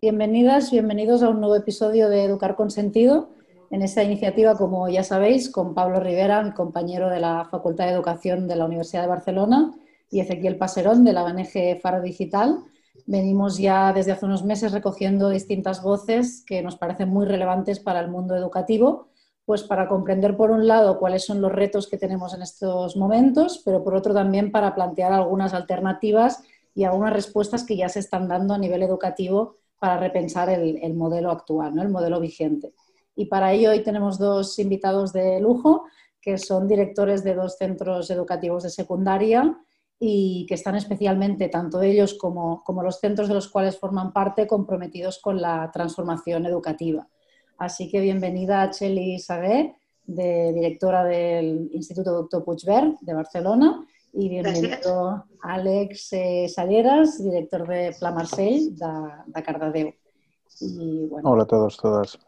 Bienvenidas, bienvenidos a un nuevo episodio de Educar con Sentido. En esta iniciativa, como ya sabéis, con Pablo Rivera, mi compañero de la Facultad de Educación de la Universidad de Barcelona, y Ezequiel Paserón, de la ONG Faro Digital. Venimos ya desde hace unos meses recogiendo distintas voces que nos parecen muy relevantes para el mundo educativo, pues para comprender, por un lado, cuáles son los retos que tenemos en estos momentos, pero por otro también para plantear algunas alternativas y algunas respuestas que ya se están dando a nivel educativo para repensar el, modelo actual, ¿no? el modelo vigente. Y para ello hoy tenemos dos invitados de lujo, que son directores de dos centros educativos de secundaria y que están especialmente, tanto ellos como, los centros de los cuales forman parte, comprometidos con la transformación educativa. Así que bienvenida a Cheli Sagué, de, directora del Instituto Doctor Puigvert de Barcelona, y bienvenido Àlex eh, Salleras, director de Pla Marcell de, de Cardedeu. Y, bueno, Hola a todos, todas.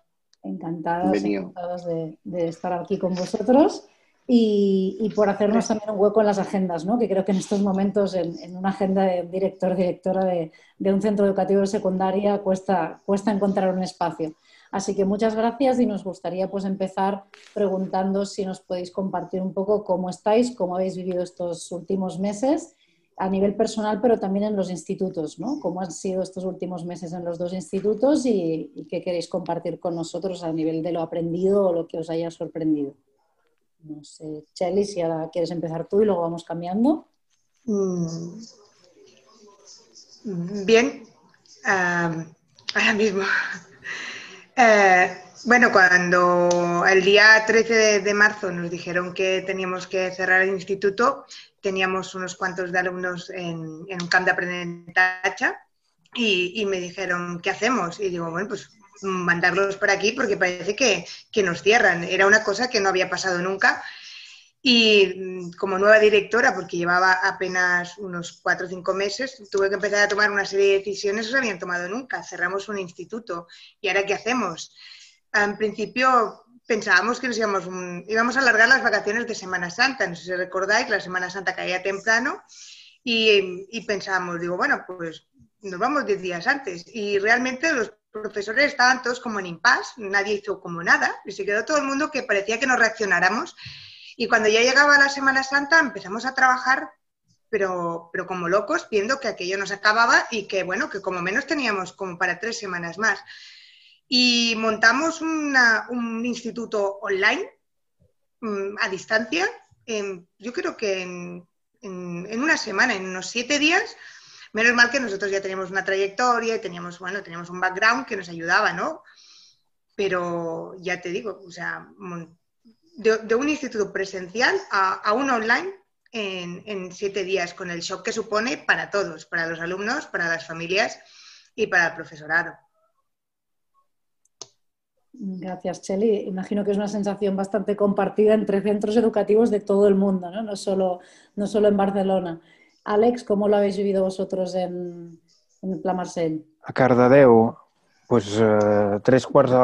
Encantadas, encantados de, de, estar aquí con vosotros y, y, por hacernos también un hueco en las agendas, ¿no? que creo que en estos momentos en, en una agenda de director, directora de, de, un centro educativo de secundaria cuesta, cuesta encontrar un espacio. Así que muchas gracias y nos gustaría pues empezar preguntando si nos podéis compartir un poco cómo estáis, cómo habéis vivido estos últimos meses a nivel personal, pero también en los institutos, ¿no? ¿Cómo han sido estos últimos meses en los dos institutos y, qué queréis compartir con nosotros a nivel de lo aprendido o lo que os haya sorprendido? No sé, Chelly, si ahora quieres empezar tú y luego vamos cambiando. Mm. Bien, uh, ahora mismo eh, bueno, cuando el día 13 de, marzo nos dijeron que teníamos que cerrar el instituto, teníamos unos cuantos de alumnos en, un camp de aprendizaje y, y, me dijeron, ¿qué hacemos? Y digo, bueno, pues mandarlos por aquí porque parece que, que nos cierran. Era una cosa que no había pasado nunca. Y mm, como nueva directora, porque llevaba apenas unos cuatro o cinco meses, tuve que empezar a tomar una serie de decisiones que no se habían tomado nunca. Cerramos un instituto. ¿Y ahora qué hacemos? En principio pensábamos que nos íbamos, íbamos a alargar las vacaciones de Semana Santa. No sé si recordáis, la Semana Santa caía temprano y, y pensábamos, digo, bueno, pues nos vamos diez días antes. Y realmente los profesores estaban todos como en impas, nadie hizo como nada y se quedó todo el mundo que parecía que no reaccionáramos y cuando ya llegaba la Semana Santa empezamos a trabajar, pero, pero como locos, viendo que aquello nos acababa y que, bueno, que como menos teníamos como para tres semanas más. Y montamos un instituto online mm, a distancia, yo creo que en, en, una semana, en unos siete días, menos mal que nosotros ya teníamos una trayectoria y teníamos, bueno, teníamos un background que nos ayudaba, ¿no? Pero ya te digo, o sea, de, un instituto presencial a, un online en, siete días, con el shock que supone para todos, para los alumnos, para las familias y para el profesorado. Gracias, Cheli. Imagino que es una sensación bastante compartida entre centros educativos de todo el mundo, no, no, solo, no solo en Barcelona. Alex, ¿cómo lo habéis vivido vosotros en, en Pla Marcel? A Cardedeu, pues eh, tres quarts de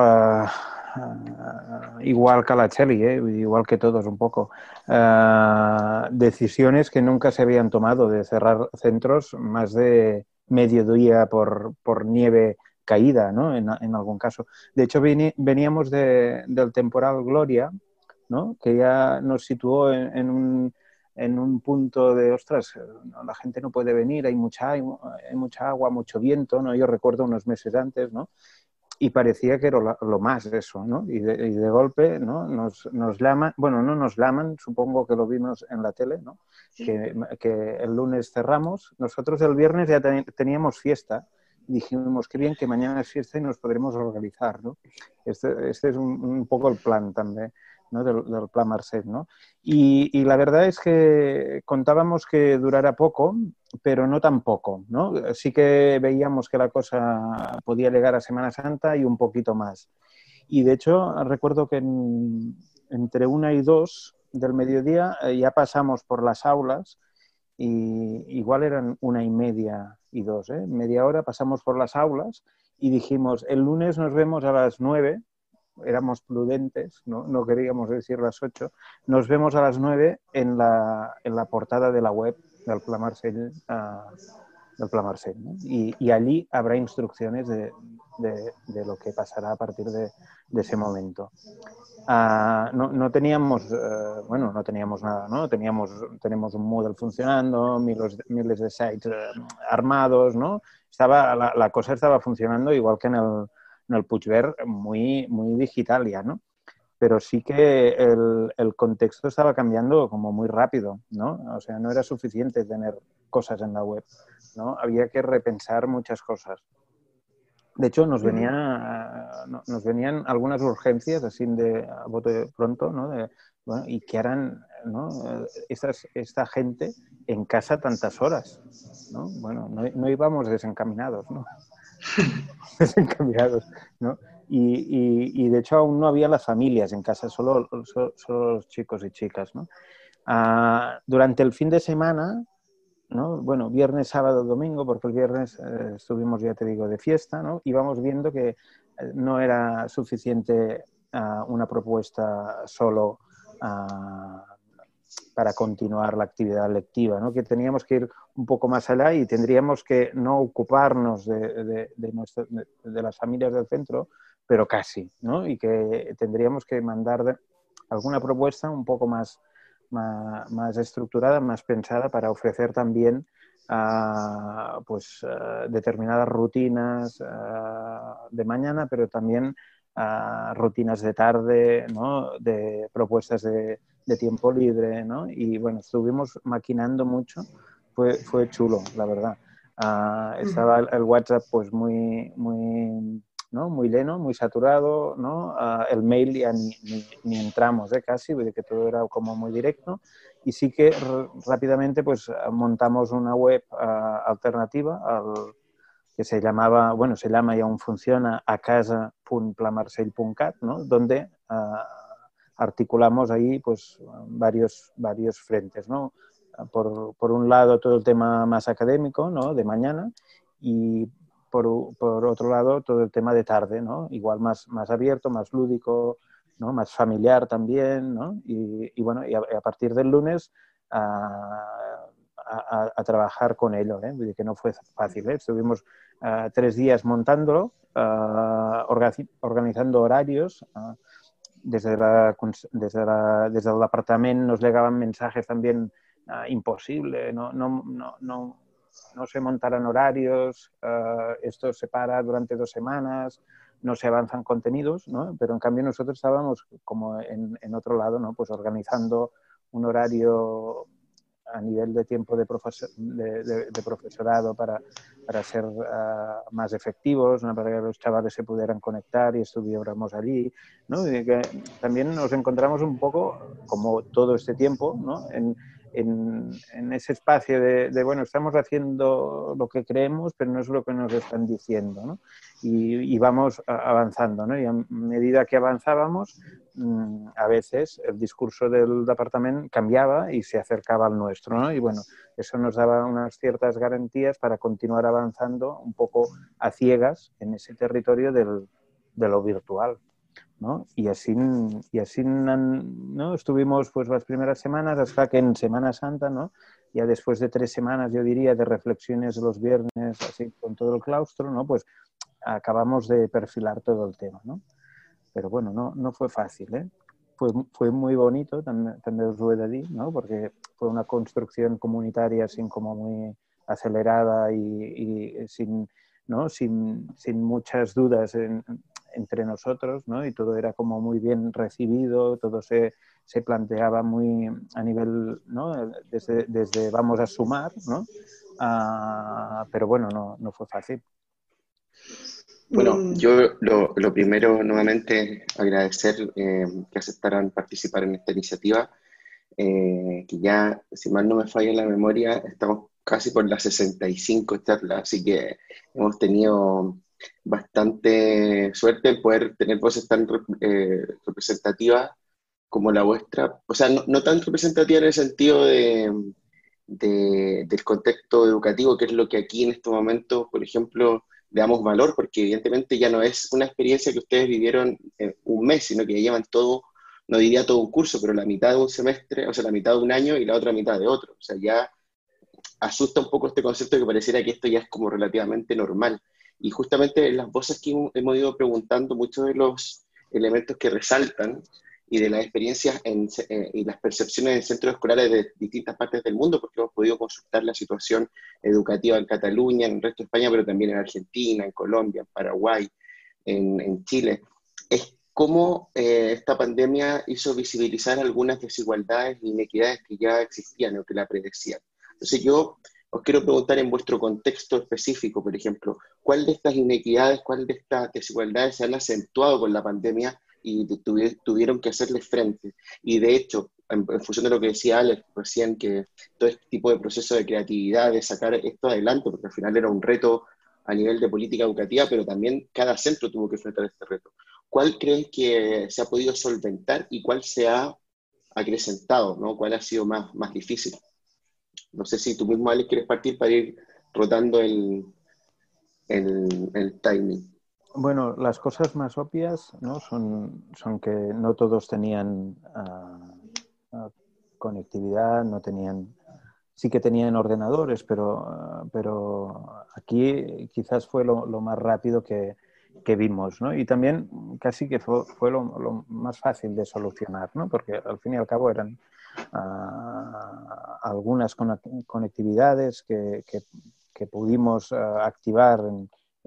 uh, igual que la Cheli, ¿eh? igual que todos un poco, uh, decisiones que nunca se habían tomado de cerrar centros más de medio día por, por nieve caída, ¿no? En, en, algún caso. De hecho, veníamos de, del temporal Gloria, ¿no? Que ya nos situó en, en un en un punto de, ostras, la gente no puede venir, hay mucha, hay mucha agua, mucho viento, ¿no? Yo recuerdo unos meses antes, ¿no? Y parecía que era lo, más eso, ¿no? Y de, y de golpe, ¿no? Nos, nos, llaman, bueno, no nos llaman, supongo que lo vimos en la tele, ¿no? Sí. Que, que, el lunes cerramos. Nosotros el viernes ya teníamos fiesta. Dijimos, qué bien que mañana es fiesta y nos podremos organizar, ¿no? Este, este es un, un poco el plan también. ¿No? del, del, Plan Marcet. ¿no? Y, y, la verdad es que contábamos que durara poco, pero no tan poco. ¿no? Sí que veíamos que la cosa podía llegar a Semana Santa y un poquito más. Y de hecho, recuerdo que en, entre una y dos del mediodía eh, ya pasamos por las aulas y igual eran una y media y dos, ¿eh? media hora pasamos por las aulas y dijimos, el lunes nos vemos a las nueve éramos prudentes, ¿no? no queríamos decir las 8, nos vemos a las 9 en la, en la portada de la web del Plan Marcel, uh, del Marcel ¿no? y, y, allí habrá instrucciones de, de, lo que pasará a partir de, ese momento. Ah, no, no, teníamos, eh, bueno, no teníamos nada, ¿no? Teníamos, tenemos un Moodle funcionando, miles, miles de sites eh, armados, ¿no? Estaba, la, la, cosa estaba funcionando igual que en el, en el Puigverd, muy, muy digital ya, ¿no? pero sí que el, el, contexto estaba cambiando como muy rápido, ¿no? O sea, no era suficiente tener cosas en la web, ¿no? Había que repensar muchas cosas. De hecho, nos, venía, nos venían algunas urgencias, así de a bote pronto, ¿no? De, bueno, y que eran ¿no? Estas, esta gente en casa tantas horas, ¿no? Bueno, no, no íbamos desencaminados, ¿no? desencaminados, ¿no? Y, y, de hecho aún no había las familias en casa, solo, solo, los chicos y chicas. ¿no? Ah, durante el fin de semana, ¿no? bueno, viernes, sábado, domingo, porque el viernes eh, estuvimos, ya te digo, de fiesta, ¿no? íbamos viendo que eh, no era suficiente uh, una propuesta solo uh, para continuar la actividad lectiva, ¿no? que teníamos que ir un poco más allá y tendríamos que no ocuparnos de, las familias del centro, pero casi, ¿no? Y que tendríamos que mandar alguna propuesta un poco más, estructurada, más pensada para ofrecer también uh, pues, uh, determinadas rutinas uh, de mañana, pero también rutinas de tarde, ¿no? de propuestas de, de, tiempo libre. ¿no? Y bueno, estuvimos maquinando mucho, fue, fue chulo, la verdad. estaba el, el, WhatsApp pues muy, muy ¿no? muy lleno, muy saturado, ¿no? Uh, el mail ya ni, ni, ni entramos ¿eh? casi, de que todo era como muy directo. Y sí que rápidamente pues montamos una web uh, alternativa al, que se llamaba, bueno, se llama y aún funciona a ¿no? donde uh, articulamos ahí pues varios, varios frentes, ¿no? Por, por, un lado todo el tema más académico, ¿no? De mañana y por, otro lado, todo el tema de tarde, ¿no? Igual más, más abierto, más lúdico, ¿no? Más familiar también, ¿no? Y, bueno, y a, partir del lunes a, a, trabajar con ello, ¿eh? Que no fue fácil, ¿eh? Estuvimos uh, tres días montándolo, uh, organizando horarios, uh, desde, la, desde, la, desde el departament nos llegaban mensajes también imposible, no, no, no, no no se montarán horarios, uh, esto se para durante dos semanas, no se avanzan contenidos, ¿no? pero en cambio nosotros estábamos como en, en, otro lado, ¿no? pues organizando un horario a nivel de tiempo de, de, profesorado para, para ser uh, más efectivos, ¿no? para que los chavales se pudieran conectar y estuviéramos allí. ¿no? Que también nos encontramos un poco, como todo este tiempo, ¿no? en, en, en ese espacio de, de, bueno, estamos haciendo lo que creemos, pero no es lo que nos están diciendo, ¿no? Y, y vamos avanzando, ¿no? Y a medida que avanzábamos, mmm, a veces el discurso del departamento cambiaba y se acercaba al nuestro, ¿no? Y bueno, eso nos daba unas ciertas garantías para continuar avanzando un poco a ciegas en ese territorio del, de lo virtual. ¿No? Y así, y así ¿no? estuvimos pues las primeras semanas hasta que en Semana Santa, ¿no? ya después de tres semanas, yo diría, de reflexiones los viernes, así con todo el claustro, ¿no? pues acabamos de perfilar todo el tema. ¿no? Pero bueno, no, no fue fácil. ¿eh? Fue, fue muy bonito, también, también os voy a decir, ¿no? porque fue una construcción comunitaria así como muy acelerada y, y sin, ¿no? sin, sin muchas dudas en, entre nosotros, ¿no? Y todo era como muy bien recibido, todo se, se planteaba muy a nivel, ¿no? Desde, desde vamos a sumar, ¿no? Uh, pero bueno, no, no, fue fácil. Bueno, mm. yo lo, lo primero nuevamente agradecer eh, que aceptaran participar en esta iniciativa, eh, que ya, si mal no me falla la memoria, estamos casi por las 65 charlas, así que hemos tenido bastante suerte poder tener voces tan eh, representativas como la vuestra. O sea, no, no, tan representativa en el sentido de, de, del contexto educativo, que es lo que aquí en este momento, por ejemplo, le damos valor, porque evidentemente ya no es una experiencia que ustedes vivieron en un mes, sino que ya llevan todo, no diría todo un curso, pero la mitad de un semestre, o sea, la mitad de un año y la otra mitad de otro. O sea, ya asusta un poco este concepto de que pareciera que esto ya es como relativamente normal. Y justamente las voces que hemos ido preguntando, muchos de los elementos que resaltan y de las experiencias eh, y las percepciones en centros escolares de distintas partes del mundo, porque hemos podido consultar la situación educativa en Cataluña, en el resto de España, pero también en Argentina, en Colombia, en Paraguay, en, Chile, es cómo eh, esta pandemia hizo visibilizar algunas desigualdades e inequidades que ya existían o que la predecían. Entonces yo os quiero preguntar en vuestro contexto específico, por ejemplo, ¿cuál de estas inequidades, cuál de estas desigualdades se han acentuado con la pandemia y tuvieron que hacerle frente. Y de hecho, en, función de lo que decía Alex recién, que todo este tipo de proceso de creatividad, de sacar esto adelante, porque al final era un reto a nivel de política educativa, pero también cada centro tuvo que enfrentar este reto. ¿Cuál crees que se ha podido solventar y cuál se ha acrecentado? ¿no? ¿Cuál ha sido más, más difícil? No sé si tú mismo, Alex, quieres partir para ir rotando el, el, el timing. Bueno, las cosas más obvias ¿no? son, son que no todos tenían ah, ah, conectividad, no tenían, sí que tenían ordenadores, pero, ah, pero aquí quizás fue lo, más rápido que, que, vimos, ¿no? Y también casi que fue, fue lo, más fácil de solucionar, ¿no? Porque al fin y al cabo eran algunas conectividades que, pudimos activar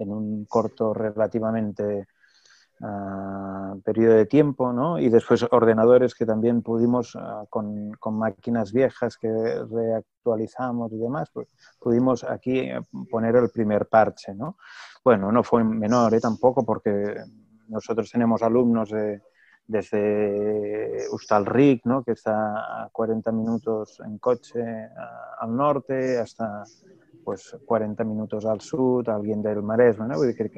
en un corto relativamente ah, periodo de tiempo, ¿no? Y después ordenadores que también pudimos, ah, con, máquinas viejas que reactualizamos y demás, pues pudimos aquí poner el primer parche, ¿no? Bueno, no fue menor ¿eh? tampoco porque nosotros tenemos alumnos de, desde Ustalric, ¿no? que está a 40 minutos en coche ah, al norte, hasta pues 40 minutos al sur, alguien del Maresme, ¿no?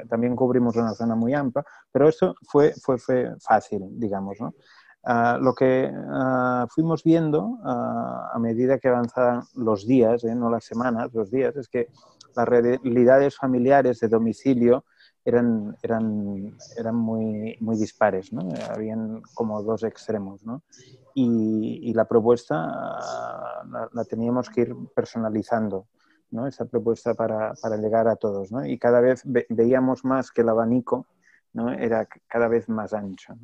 también cubrimos una zona muy amplia, pero esto fue, fue, fue fácil, digamos, ¿no? Uh, lo que uh, fuimos viendo uh, a medida que avanzaban los días, ¿eh? no las semanas, los días, es que las realidades familiares de domicilio eran, eran, eran muy, muy dispares, ¿no? habían como dos extremos. ¿no? Y, y, la propuesta la, la, teníamos que ir personalizando. ¿no? esa propuesta para, para, llegar a todos. ¿no? Y cada vez veíamos más que el abanico ¿no? era cada vez más ancho.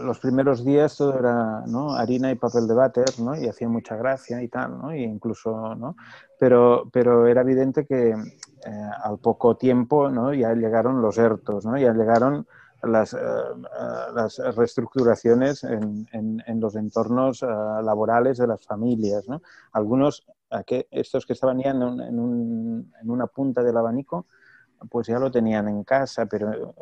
Los primeros días todo era ¿no? harina y papel de váter ¿no? y hacía mucha gracia y tal, ¿no? y incluso, ¿no? Pero, pero era evidente que eh, al poco tiempo ¿no? ya llegaron los ERTOS, ¿no? ya llegaron las, eh, eh, las reestructuraciones en, en, los entornos laborales de las familias. ¿no? Algunos, estos que estaban ya en, un, en, una punta del abanico, pues ya lo tenían en casa, pero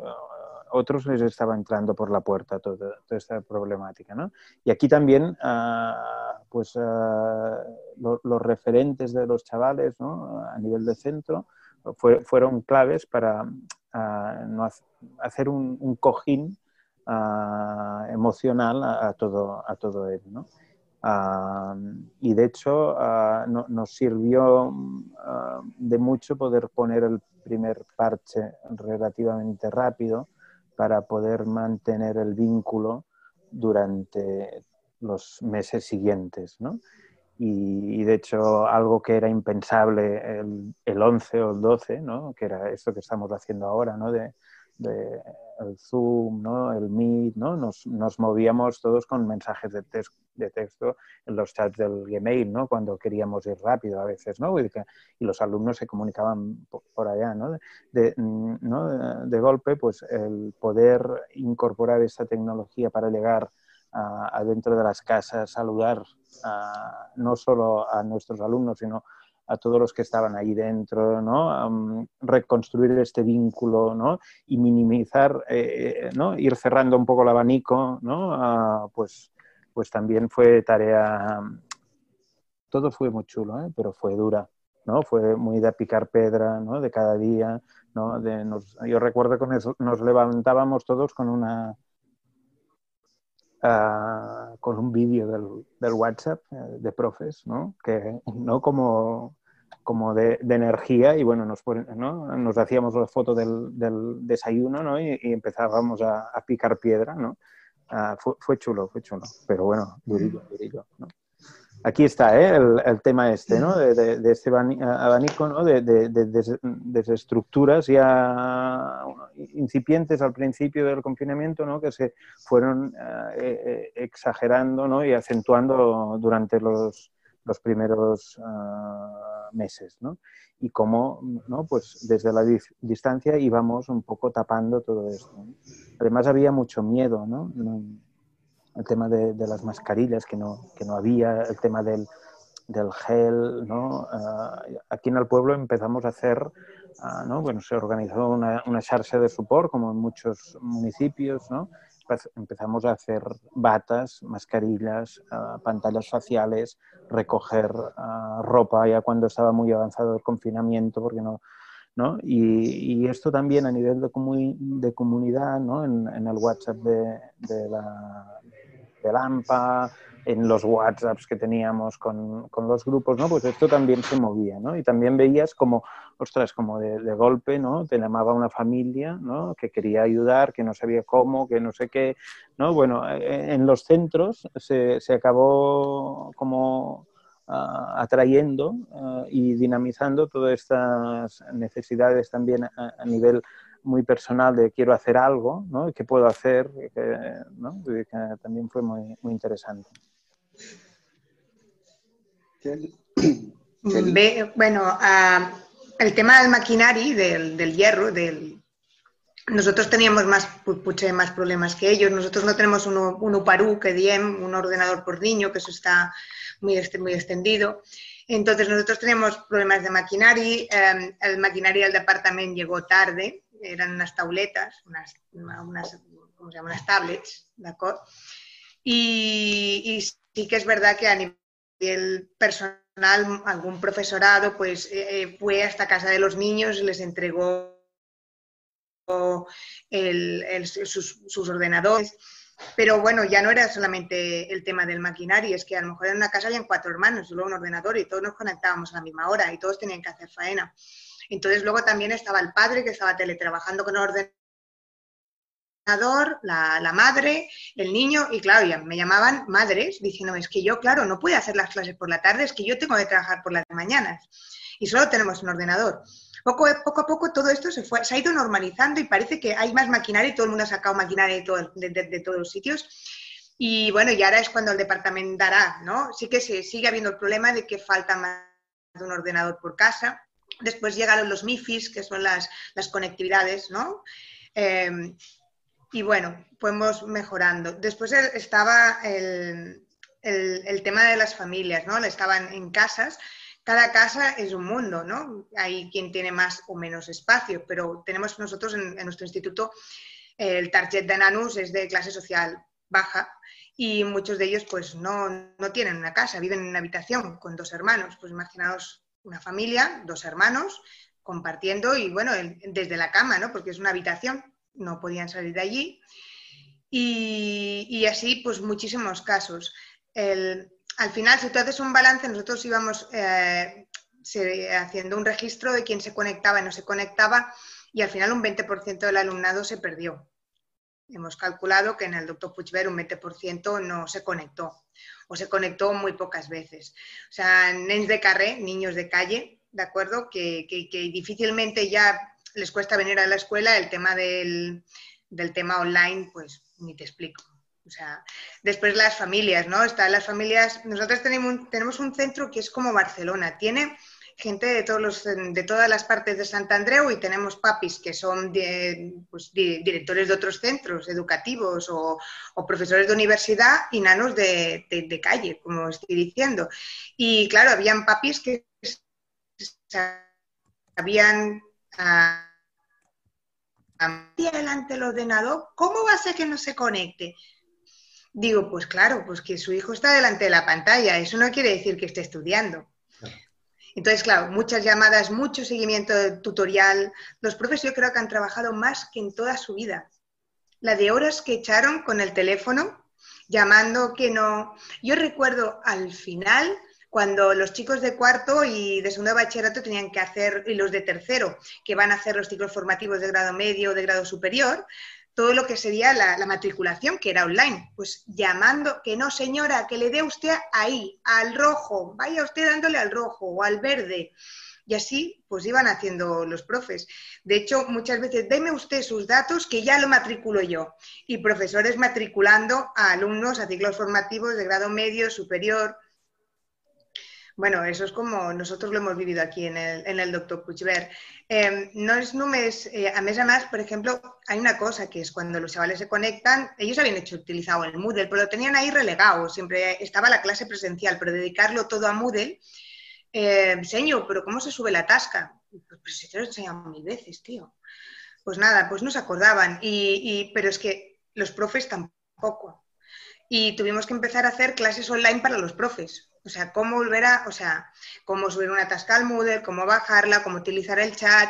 otros les estaba entrando por la puerta toda, esta problemática. ¿no? Y aquí también, pues los referentes de los chavales ¿no? a nivel de centro fueron claves para no hacer un, cojín emocional a, todo, a todo él. ¿no? y de hecho nos sirvió de mucho poder poner el primer parche relativamente rápido para poder mantener el vínculo durante los meses siguientes. ¿no? Y, de hecho algo que era impensable el, el 11 o el 12, ¿no? que era esto que estamos haciendo ahora, ¿no? de, de el Zoom, ¿no? el Meet, ¿no? Nos, nos, movíamos todos con mensajes de, de, texto en los chats del Gmail, ¿no? cuando queríamos ir rápido a veces, ¿no? y, y los alumnos se comunicaban por, allá. ¿no? De, ¿no? de golpe, pues el poder incorporar esta tecnología para llegar adentro de las casas, saludar no solo a nuestros alumnos, sino a todos los que estaban ahí dentro, ¿no? reconstruir este vínculo ¿no? y minimizar, eh, ¿no? ir cerrando un poco el abanico, ¿no? pues, pues también fue tarea, todo fue muy chulo, ¿eh? pero fue dura, ¿no? fue muy de picar pedra ¿no? de cada día. ¿no? De nos, yo recuerdo que nos levantábamos todos con una Ah, con un vídeo del, del, WhatsApp eh, de profes, ¿no? Que, ¿no? Como, como de, de, energía y bueno, nos, ¿no? nos hacíamos la foto del, del desayuno ¿no? y, empezábamos a, a, picar piedra, ¿no? Uh, fue, fue, chulo, fue chulo, pero bueno, durillo, durillo, ¿no? Aquí está ¿eh? el, tema este, ¿no? De, este abanico, ¿no? De, de, estructuras ya incipientes al principio del confinamiento, ¿no? Que se fueron eh, eh, exagerando, ¿no? Y acentuando durante los, los primeros ah, meses, ¿no? Y cómo, ¿no? Pues desde la distancia íbamos un poco tapando todo esto. Además había mucho miedo, ¿no? El tema de, las mascarillas que no, que no había, el tema del, del gel, ¿no? Ah, aquí en el pueblo empezamos a hacer, ah, ¿no? Bueno, se organizó una, una charla de support, como en muchos municipios, ¿no? Empezamos a hacer batas, mascarillas, ah, pantallas faciales, recoger ropa ya cuando estaba muy avanzado el confinamiento, porque no, ¿no? Y, esto también a nivel de, de comunidad, ¿no? En, en, el WhatsApp de, de la, de Lampa, en los WhatsApps que teníamos con, con, los grupos, ¿no? Pues esto también se movía, ¿no? Y también veías como, ostras, como de, golpe, ¿no? Te llamaba una familia, ¿no? Que quería ayudar, que no sabía cómo, que no sé qué, ¿no? Bueno, eh, en los centros se, se acabó como ah, atrayendo ah, y dinamizando todas estas necesidades también a nivel muy personal de quiero hacer algo, ¿no? ¿Qué puedo hacer? Que, ¿no? que también fue muy, muy interesante. bueno, el tema del maquinari, del, del hierro, del, nosotros teníamos más, más problemas que ellos. Nosotros no tenemos un, un UPARU, que diem, un ordenador por niño, que eso está muy, muy extendido. Entonces nosotros tenemos problemas de maquinari. Eh, el maquinari del departamento llegó tarde, eran unas tauletas, unas, unas, ¿cómo se llama? unas tablets, ¿de y, y, sí que es verdad que a nivel personal, algún profesorado pues eh, eh, fue hasta casa de los niños y les entregó el, el, sus, sus, ordenadores. Pero bueno, ya no era solamente el tema del maquinario, es que a lo mejor en una casa habían cuatro hermanos, solo un ordenador y todos nos conectábamos a la misma hora y todos tenían que hacer faena. Entonces luego también estaba el padre que estaba teletrabajando con ordenador, la, madre, el niño, y claro, ya me llamaban madres diciéndome, es que yo, claro, no puedo hacer las clases por la tarde, es que yo tengo que trabajar por las mañanas y solo tenemos un ordenador. Poco, poco a poco todo esto se, fue, se ha ido normalizando y parece que hay más maquinaria y todo el mundo ha sacado maquinaria de, de, todos los sitios. Y bueno, y ahora es cuando el departamento dará, ¿no? Sí que se sigue habiendo el problema de que falta más de un ordenador por casa. Después llegaron los MIFIs, que son las, las conectividades, ¿no? Em, y bueno, fuimos mejorando. Después estaba el, el, tema de las familias, ¿no? Estaban en casas. Cada casa es un mundo, ¿no? Hay quien tiene más o menos espacio, pero tenemos nosotros en, nuestro instituto el target de Nanus es de clase social baja y muchos de ellos pues no, no, tienen una casa, viven en una habitación con dos hermanos. Pues imaginaos una familia, dos hermanos, compartiendo y bueno, desde la cama, ¿no? Porque es una habitación, no podían salir de allí. Y, así, pues muchísimos casos. al final, si tú haces un balance, nosotros íbamos eh, haciendo un registro de quién se conectaba y no se conectaba y al final un 20% del alumnado se perdió. Hemos calculado que en el doctor Puigver un 20% no se conectó o se conectó muy pocas veces. O sea, nens de carré, niños de calle, ¿de acuerdo? Que, difícilmente ya les cuesta venir a la escuela, el tema del, tema online, pues ni te explico. O sea, después las familias, ¿no? Están las familias, nosotros tenemos, tenemos un centro que es como Barcelona, tiene gente de, todos los, de todas las partes de Sant Andreu y tenemos papis que son pues, directores de otros centros educativos o, profesores de universidad y nanos de, calle, como estoy diciendo. Y claro, habían papis que sabían a, delante del ordenador, ¿cómo va a ser que no se conecte? Digo, pues claro, pues que su hijo está delante de la pantalla, eso no quiere decir que esté estudiando. Entonces, claro, muchas llamadas, mucho seguimiento tutorial. Los profes yo creo que han trabajado más que en toda su vida. La de horas que echaron con el teléfono, llamando que no. Yo recuerdo al final, cuando los chicos de cuarto y de segundo bachillerato tenían que hacer, y los de tercero, que van a hacer los ciclos formativos de grado medio o de grado superior, todo lo que sería la, la, matriculación, que era online. Pues llamando, que no señora, que le dé usted ahí, al rojo, vaya usted dándole al rojo o al verde. Y así, pues iban haciendo los profes. De hecho, muchas veces, deme usted sus datos que ya lo matriculo yo. Y profesores matriculando a alumnos a ciclos formativos de grado medio, superior. Bueno, eso es como nosotros lo hemos vivido aquí en el, en el Doctor Puigvert. Eh, no es només, eh, a mes a más, por ejemplo, hay una cosa que es cuando los chavales se conectan, ellos habían hecho utilizado el Moodle, pero lo tenían ahí relegado, siempre estaba la clase presencial, pero dedicarlo todo a Moodle, eh, señor, pero ¿cómo se sube la tasca? Pues, pues si te lo he enseñado mil veces, tío. Pues nada, pues no se acordaban, y, y, pero es que los profes tampoco. Y tuvimos que empezar a hacer clases online para los profes, o sea, cómo volver a, o sea, cómo subir una tasca al Moodle, cómo bajarla, cómo utilizar el chat.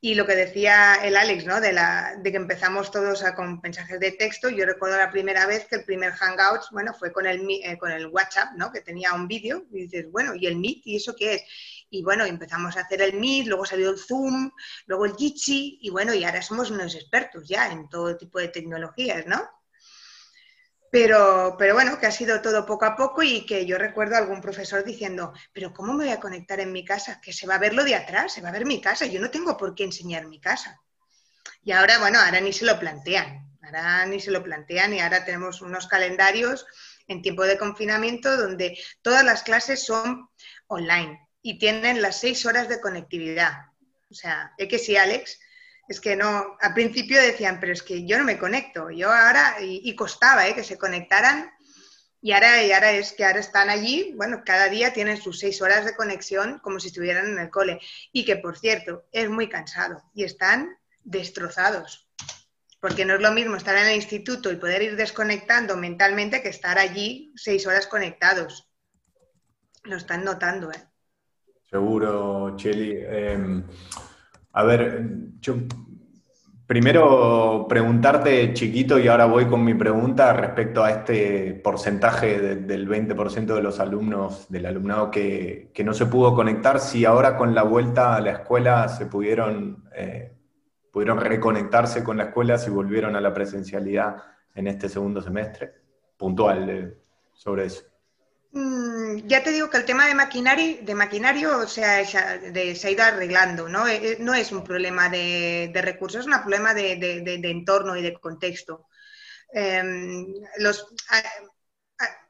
Y lo que decía el Alex, ¿no? De, la, de que empezamos todos a, con mensajes de texto. Yo recuerdo la primera vez que el primer Hangouts, bueno, fue con el, eh, con el WhatsApp, ¿no? Que tenía un vídeo. Y dices, bueno, ¿y el Meet? ¿Y eso qué es? Y bueno, empezamos a hacer el Meet, luego salió el Zoom, luego el Jitsi, y bueno, y ahora somos unos expertos ya en todo tipo de tecnologías, ¿no? Pero, pero bueno, que ha sido todo poco a poco y que yo recuerdo a algún profesor diciendo, pero ¿cómo me voy a conectar en mi casa? Que se va a ver lo de atrás, se va a ver mi casa, yo no tengo por qué enseñar mi casa. Y ahora, bueno, ahora ni se lo plantean, ahora ni se lo plantean y ahora tenemos unos calendarios en tiempo de confinamiento donde todas las clases son online y tienen las seis horas de conectividad. O sea, es que sí, Alex, es que no, al principio decían, pero es que yo no me conecto, yo ahora, y, costaba ¿eh? que se conectaran, y ahora, y ahora es que ahora están allí, bueno, cada día tienen sus seis horas de conexión como si estuvieran en el cole, y que por cierto, es muy cansado, y están destrozados, porque no es lo mismo estar en el instituto y poder ir desconectando mentalmente que estar allí seis horas conectados. Lo están notando, ¿eh? Seguro, Cheli. Em, a ver, yo primero preguntarte, chiquito, y ahora voy con mi pregunta respecto a este porcentaje del 20% de los alumnos, del alumnado que, no se pudo conectar, si ahora con la vuelta a la escuela se pudieron, eh, pudieron reconectarse con la escuela, si volvieron a la presencialidad en este segundo semestre, puntual eh, sobre eso. Mm, ya te digo que el tema de maquinario, de maquinario o sea, se ha ido arreglando, ¿no? Eh, no es un problema de, recursos, es un problema de, entorno y de contexto. Em, los,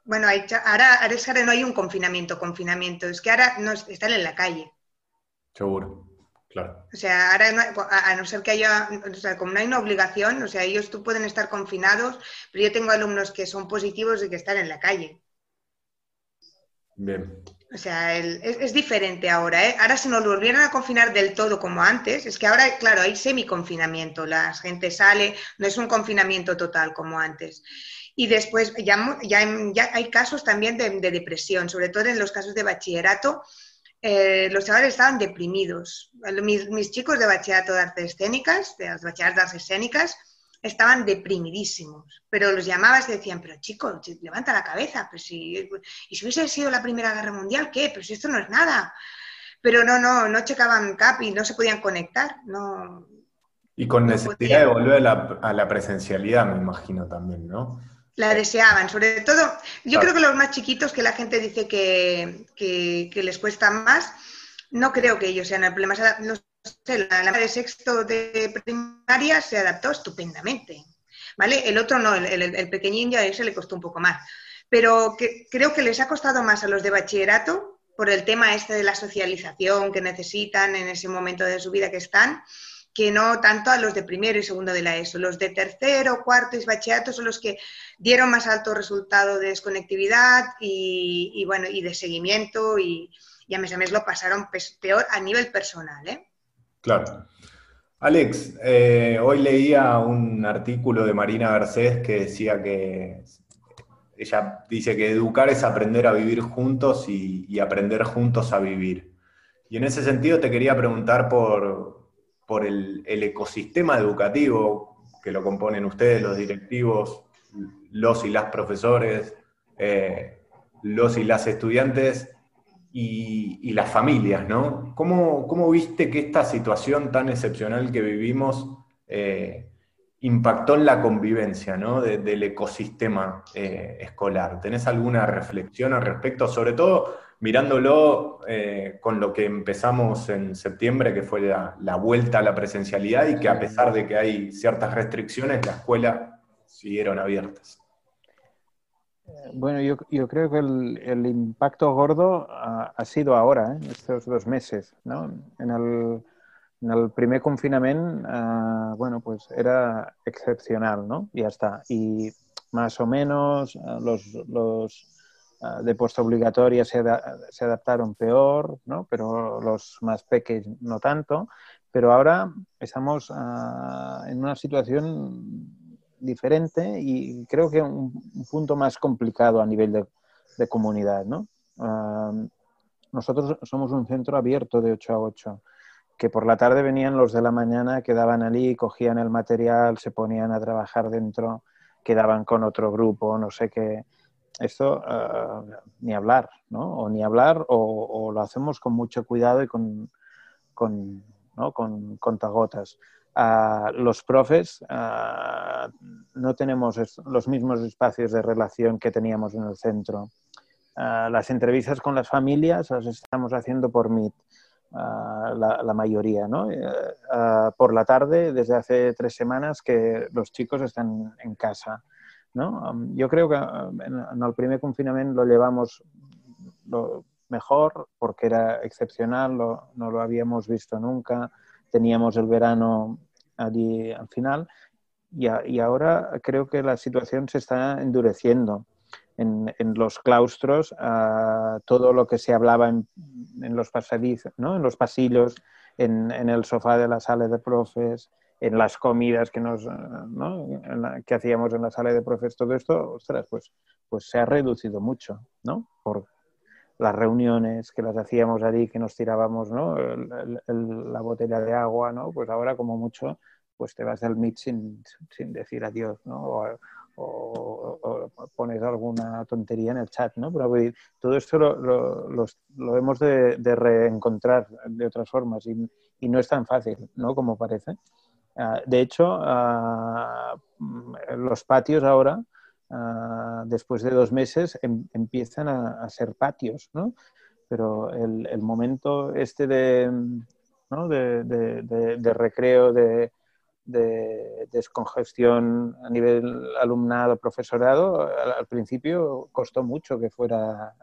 bueno, ahora, ahora no hay un confinamiento, confinamiento, es que ahora no, están en la calle. Seguro. Claro. O sea, ahora a no ser que haya, o sea, como no hay una obligación, o sea, ellos tú pueden estar confinados, pero yo tengo alumnos que son positivos y que están en la calle. Bien. O sea, es, diferente ahora. ¿eh? Ahora si nos volvieran a confinar del todo como antes, es que ahora, claro, hay semi-confinamiento. La gente sale, no es un confinamiento total como antes. Y después ya, ya, hay casos también de, depresión, sobre todo en los casos de bachillerato. Eh, los chavales estaban deprimidos. Mis, mis, chicos de bachillerato de artes escénicas, de las bachilleratos de artes escénicas, estaban deprimidísimos, pero los llamabas y decían, pero chico, levanta la cabeza, pero si, y si hubiese sido la Primera Guerra Mundial, ¿qué? Pero si esto no es nada. Pero no, no, no checaban CAP y no se podían conectar, no. Y con necesidad de volver a la, presencialidad, me imagino también, ¿no? La deseaban, sobre todo, yo creo que los más chiquitos que la gente dice que, que, les cuesta más, no creo que ellos sean el problema. Los la, la de sexto de primaria se adaptó estupendamente, ¿vale? El otro no, el, pequeñín ya ese le costó un poco más. Pero creo que les ha costado más a los de bachillerato por el tema este de la socialización que necesitan en ese momento de su vida que están, que no tanto a los de primero y segundo de la ESO. Los de tercero, cuarto y bachillerato son los que dieron más alto resultado de desconectividad y, bueno, y de seguimiento y, y, a mes a mes lo pasaron peor a nivel personal, ¿eh? Claro. Alex, eh, hoy leía un artículo de Marina Garcés que decía que ella dice que educar es aprender a vivir juntos y, aprender juntos a vivir. Y en ese sentido te quería preguntar por, por el, ecosistema educativo que lo componen ustedes, los directivos, los y las profesores, eh, los y las estudiantes, y, las familias, ¿no? ¿Cómo, ¿Cómo, viste que esta situación tan excepcional que vivimos eh, impactó en la convivencia ¿no? del ecosistema eh, escolar. ¿Tenés alguna reflexión al respecto? Sobre todo mirándolo eh, con lo que empezamos en septiembre, que fue la, vuelta a la presencialidad y que a pesar de que hay ciertas restricciones, la escuela siguieron abiertas. Bueno, yo, creo que el, impacto gordo ha, sido ahora, ¿eh? estos dos meses, ¿no? En el, en el primer confinamiento, uh, bueno, pues era excepcional, ¿no? Y ya está. Y más o menos uh, los, los uh, de postobligatoria se, se adaptaron peor, ¿no? Pero los más pequeños no tanto. Pero ahora estamos en una situación diferente y creo que un, un punto más complicado a nivel de, de comunidad, ¿no? nosotros somos un centro abierto de 8 a 8 que por la tarde venían los de la mañana, quedaban allí, cogían el material, se ponían a trabajar dentro, quedaban con otro grupo, no sé qué. Esto uh, ni hablar, ¿no? O ni hablar, o, o, lo hacemos con mucho cuidado y con, con, ¿no? con contagotas. Uh, los profes uh, no tenemos los mismos espacios de relación que teníamos en el centro. las entrevistas con las familias las estamos haciendo por Meet la, mayoría, ¿no? Eh, por la tarde, desde hace tres semanas que los chicos están en casa, ¿no? Yo creo que en, el primer confinamiento lo llevamos lo mejor porque era excepcional, no lo habíamos visto nunca, teníamos el verano allí al final y, y ahora creo que la situación se está endureciendo en, los claustros todo lo que se hablaba en, los pasadizos, ¿no? en los pasillos, en, el sofá de la sala de profes, en las comidas que, nos, ¿no? que hacíamos en la sala de profes, todo esto, ostras, pues, pues se ha reducido mucho, ¿no? Las reuniones que las hacíamos allí, que nos tirábamos, ¿no? la botella de agua, ¿no? Pues ahora como mucho, pues te vas al meet sin, sin decir adiós, ¿no? o, pones alguna tontería en el chat, ¿no? Pero todo esto lo, lo, hemos de, reencontrar de otras formas y, y, no es tan fácil, ¿no? Como parece. Ah, de hecho, ah, los patios ahora, ah, después de dos meses, em, empiezan a, ser patios, ¿no? Pero el, momento este de, recreo, de, de descongestión a nivel alumnado, profesorado, al, principio costó mucho que fuera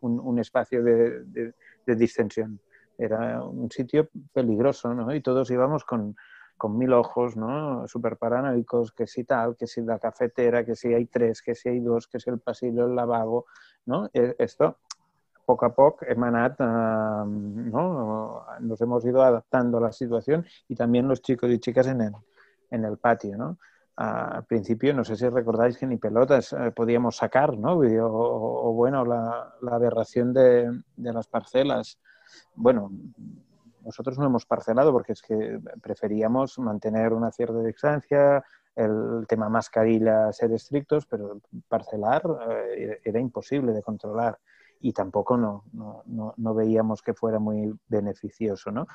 un, un espacio de, distensión. Era un sitio peligroso, ¿no? Y todos íbamos con, con mil ojos, ¿no? Súper paranoicos, que si tal, que si la cafetera, que si hay tres, que si hay dos, que si el pasillo, el lavabo, ¿no? E, esto poco a poco hem anat, eh, ¿no? nos hemos ido adaptando a la situación y también los chicos y chicas en el, en el patio, ¿no? al principio, no sé si recordáis que ni pelotas eh, podíamos sacar, ¿no? O, bueno, la, aberración de, las parcelas. Bueno, nosotros no hemos parcelado porque es que preferíamos mantener una cierta distancia, el tema mascarilla, ser estrictos, pero parcelar eh, era imposible de controlar y tampoco no, no, no, veíamos que fuera muy beneficioso. ¿no?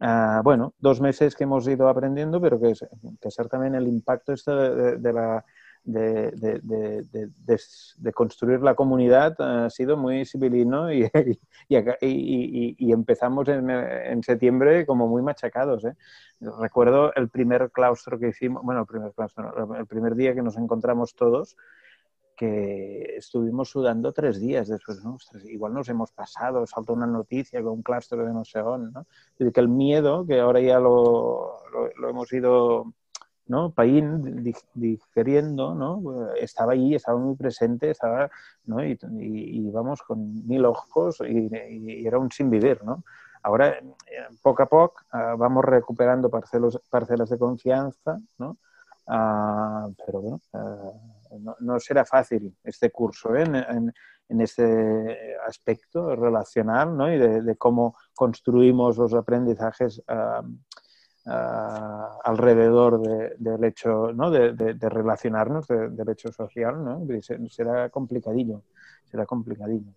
Ah, bueno, dos meses que hemos ido aprendiendo, pero que, que ser también el impacto este de, de, la, de, de, de, construir la comunidad ha sido muy civilino y, y, empezamos en, en, septiembre como muy machacados. ¿eh? Recuerdo el primer claustro que hicimos, bueno, el primer claustro, el primer día que nos encontramos todos, que estuvimos sudando tres días después, igual nos hemos pasado, saltó una noticia con un clúster de no sé dónde, que el miedo, que ahora ya lo, lo, hemos ido, ¿no? Paín digeriendo, ¿no? Estaba ahí, estaba muy presente, estaba, ¿no? Y, y, íbamos con mil ojos y, y, era un sin vivir, ¿no? Ahora, eh, poco a poco, uh, vamos recuperando parcelos, parcelas de confianza, ¿no? Uh, pero bueno, uh, no, será fácil este curso ¿eh? en, en, este aspecto relacional ¿no? y de, cómo construimos los aprendizajes alrededor del hecho ¿no? de, relacionarnos, del hecho social. ¿no? Será complicadillo, será complicadillo.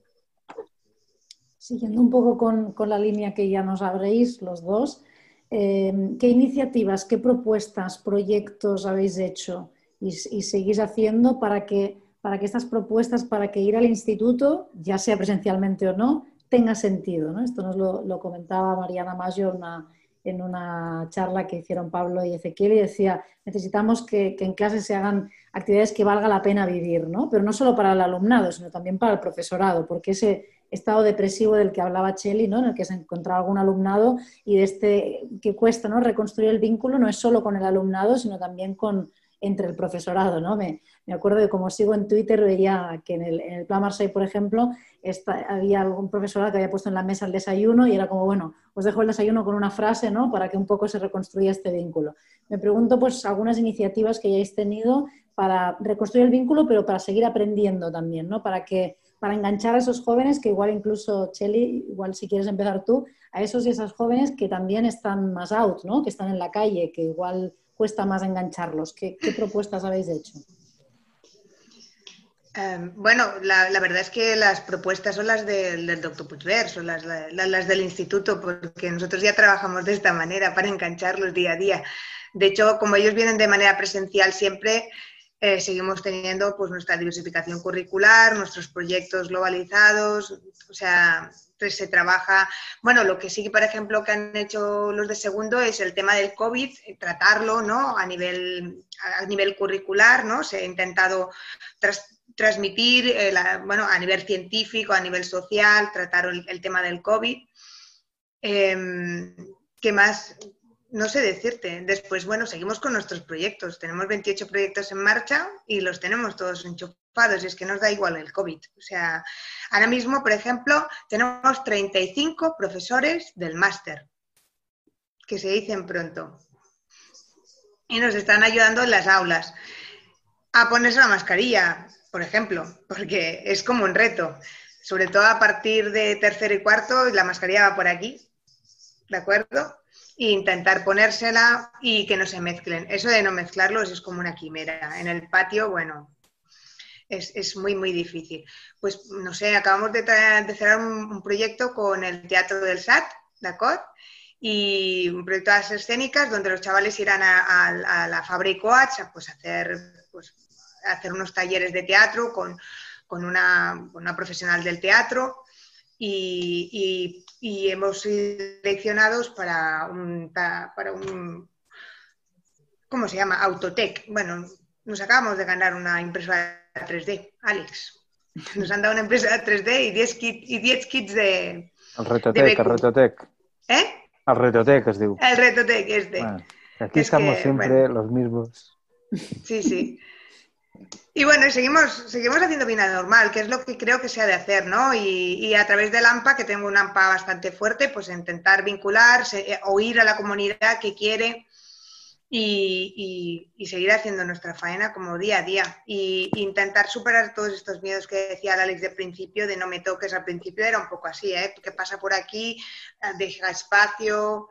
Siguiendo un poco con, con, la línea que ya nos abréis los dos, Em, ¿Qué iniciativas, qué propuestas, proyectos habéis hecho y, seguís haciendo para que, para que estas propuestas, para que ir al instituto, ya sea presencialmente o no, tenga sentido? Esto nos lo, comentaba Mariana Mayo en una charla que hicieron Pablo y Ezequiel y decía, necesitamos que, en clase se hagan actividades que valga la pena vivir, ¿no? pero no solo para el alumnado, sino también para el profesorado, porque ese estado depresivo del que hablaba Cheli, ¿no? en el que se encontraba algún alumnado y de este que cuesta ¿no? reconstruir el vínculo no es solo con el alumnado, sino también con, entre el profesorado. ¿no? Me, me acuerdo de como sigo en Twitter, veía que en el, el Plan Marseille, por ejemplo, había algún profesorado que había puesto en la mesa el desayuno y era como, bueno, os dejo el desayuno con una frase ¿no? para que un poco se reconstruya este vínculo. Me pregunto pues algunas iniciativas que hayáis tenido para reconstruir el vínculo, pero para seguir aprendiendo también, ¿no? para que para enganchar a esos jóvenes que igual incluso, Cheli, igual si quieres empezar tú, a esos y esas jóvenes que también están más out, ¿no? que están en la calle, que igual cuesta más engancharlos. ¿Qué, propuestas habéis hecho? Em, bueno, la, verdad es que las propuestas son las del, doctor Puigvert, son las, las, del instituto, porque nosotros ya trabajamos de esta manera para engancharlos día a día. De hecho, como ellos vienen de manera presencial siempre, eh, seguimos teniendo pues, nuestra diversificación curricular, nuestros proyectos globalizados, o sea, se trabaja, bueno, lo que sí, por ejemplo, que han hecho los de segundo es el tema del COVID, eh, tratarlo, ¿no? A nivel, a nivel curricular, ¿no? Se ha intentado transmitir, eh, bueno, a nivel científico, a nivel social, tratar el, tema del COVID. Em, ¿Qué más? no sé decirte. Después, bueno, seguimos con nuestros proyectos. Tenemos 28 proyectos en marcha y los tenemos todos enchufados y es que nos da igual el COVID. O sea, ahora mismo, por ejemplo, tenemos 35 profesores del máster, que se dicen pronto. Y nos están ayudando en las aulas a ponerse la mascarilla, por ejemplo, porque es como un reto. Sobre todo a partir de tercero y cuarto, la mascarilla va por aquí, ¿de acuerdo? e intentar ponérsela y que no se mezclen. Eso de no mezclarlos es como una quimera. En el patio, bueno, es, muy, muy difícil. Pues, no sé, acabamos de, cerrar un, proyecto con el Teatro del SAT, ¿de acuerdo? Y un proyecto de las escénicas donde los chavales irán a, la Fábrica Coach a pues, hacer, pues, hacer unos talleres de teatro con, una, con una profesional del teatro y, hemos sido seleccionados para un, para un, ¿cómo se llama? Autotech. Bueno, nos acabamos de ganar una impresora 3D, Alex. Nos han dado una impresora 3D y 10 kits, y 10 kits de... El Retotec, el Retotec. ¿Eh? El Retotec es diu. El Retotec este. aquí estamos siempre los mismos. Sí, sí. Y bueno, seguimos, seguimos haciendo vida normal, que es lo que creo que se ha de hacer, ¿no? Y, a través del AMPA, que tengo un AMPA bastante fuerte, pues intentar vincular, eh, oír a la comunidad que quiere y, seguir haciendo nuestra faena como día a día. Y intentar superar todos estos miedos que decía Alex de principio, de no me toques, al principio era un poco así, ¿eh? Que pasa por aquí, deja espacio.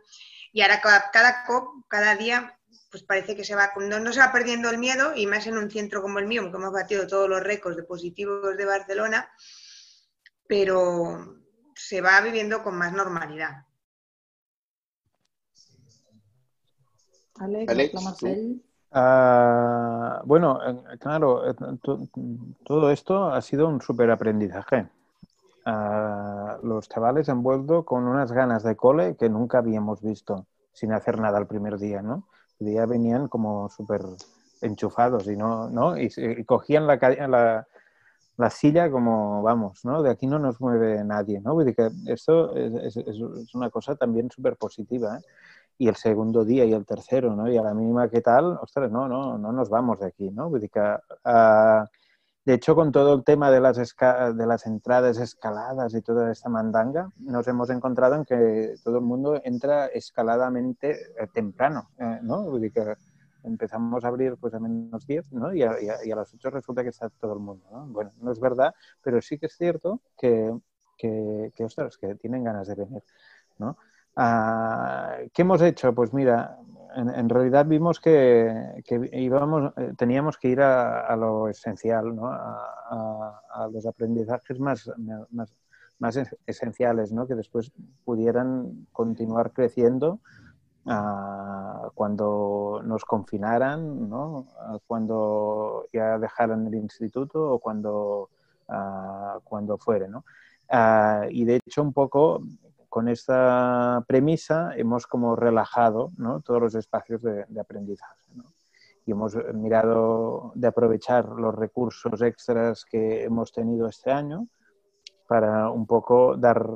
Y ahora cada, cada, cada día pues parece que se va, no, se va perdiendo el miedo y más en un centro como el mío, que hemos batido todos los récords de positivos de Barcelona, pero se va viviendo con más normalidad. Alex, uh, bueno, claro, eh, todo esto ha sido un súper aprendizaje. Uh, los chavales han vuelto con unas ganas de cole que nunca habíamos visto sin hacer nada el primer día, ¿no? ya venían como súper enchufados y no, ¿no? Y, cogían la, la, la, silla como, vamos, ¿no? De aquí no nos mueve nadie, ¿no? que esto es, es, una cosa también súper positiva, ¿eh? Y el segundo día y el tercero, ¿no? Y a la mínima que tal, ostras, no, no, no nos vamos de aquí, ¿no? que, uh, de hecho, con todo el tema de las, de las entradas escaladas y toda esta mandanga, nos hemos encontrado en que todo el mundo entra escaladamente eh, temprano, eh, ¿no? empezamos a abrir pues a menos 10, ¿no? Y a, y, a, las 8 resulta que está todo el mundo, ¿no? Bueno, no es verdad, pero sí que es cierto que, que, que ostras, que tienen ganas de venir, ¿no? Ah, ¿Qué hemos hecho? Pues mira, en, realidad vimos que, íbamos, eh, teníamos que ir a, lo esencial, ¿no? a, los aprendizajes más, más, esenciales, ¿no? que después pudieran continuar creciendo cuando nos confinaran, ¿no? cuando ya dejaran el instituto o cuando, cuando fuere. ¿no? y de hecho, un poco con esta premisa hemos como relajado todos los espacios de, aprendizaje. Y hemos mirado de aprovechar los recursos extras que hemos tenido este año para un poco dar,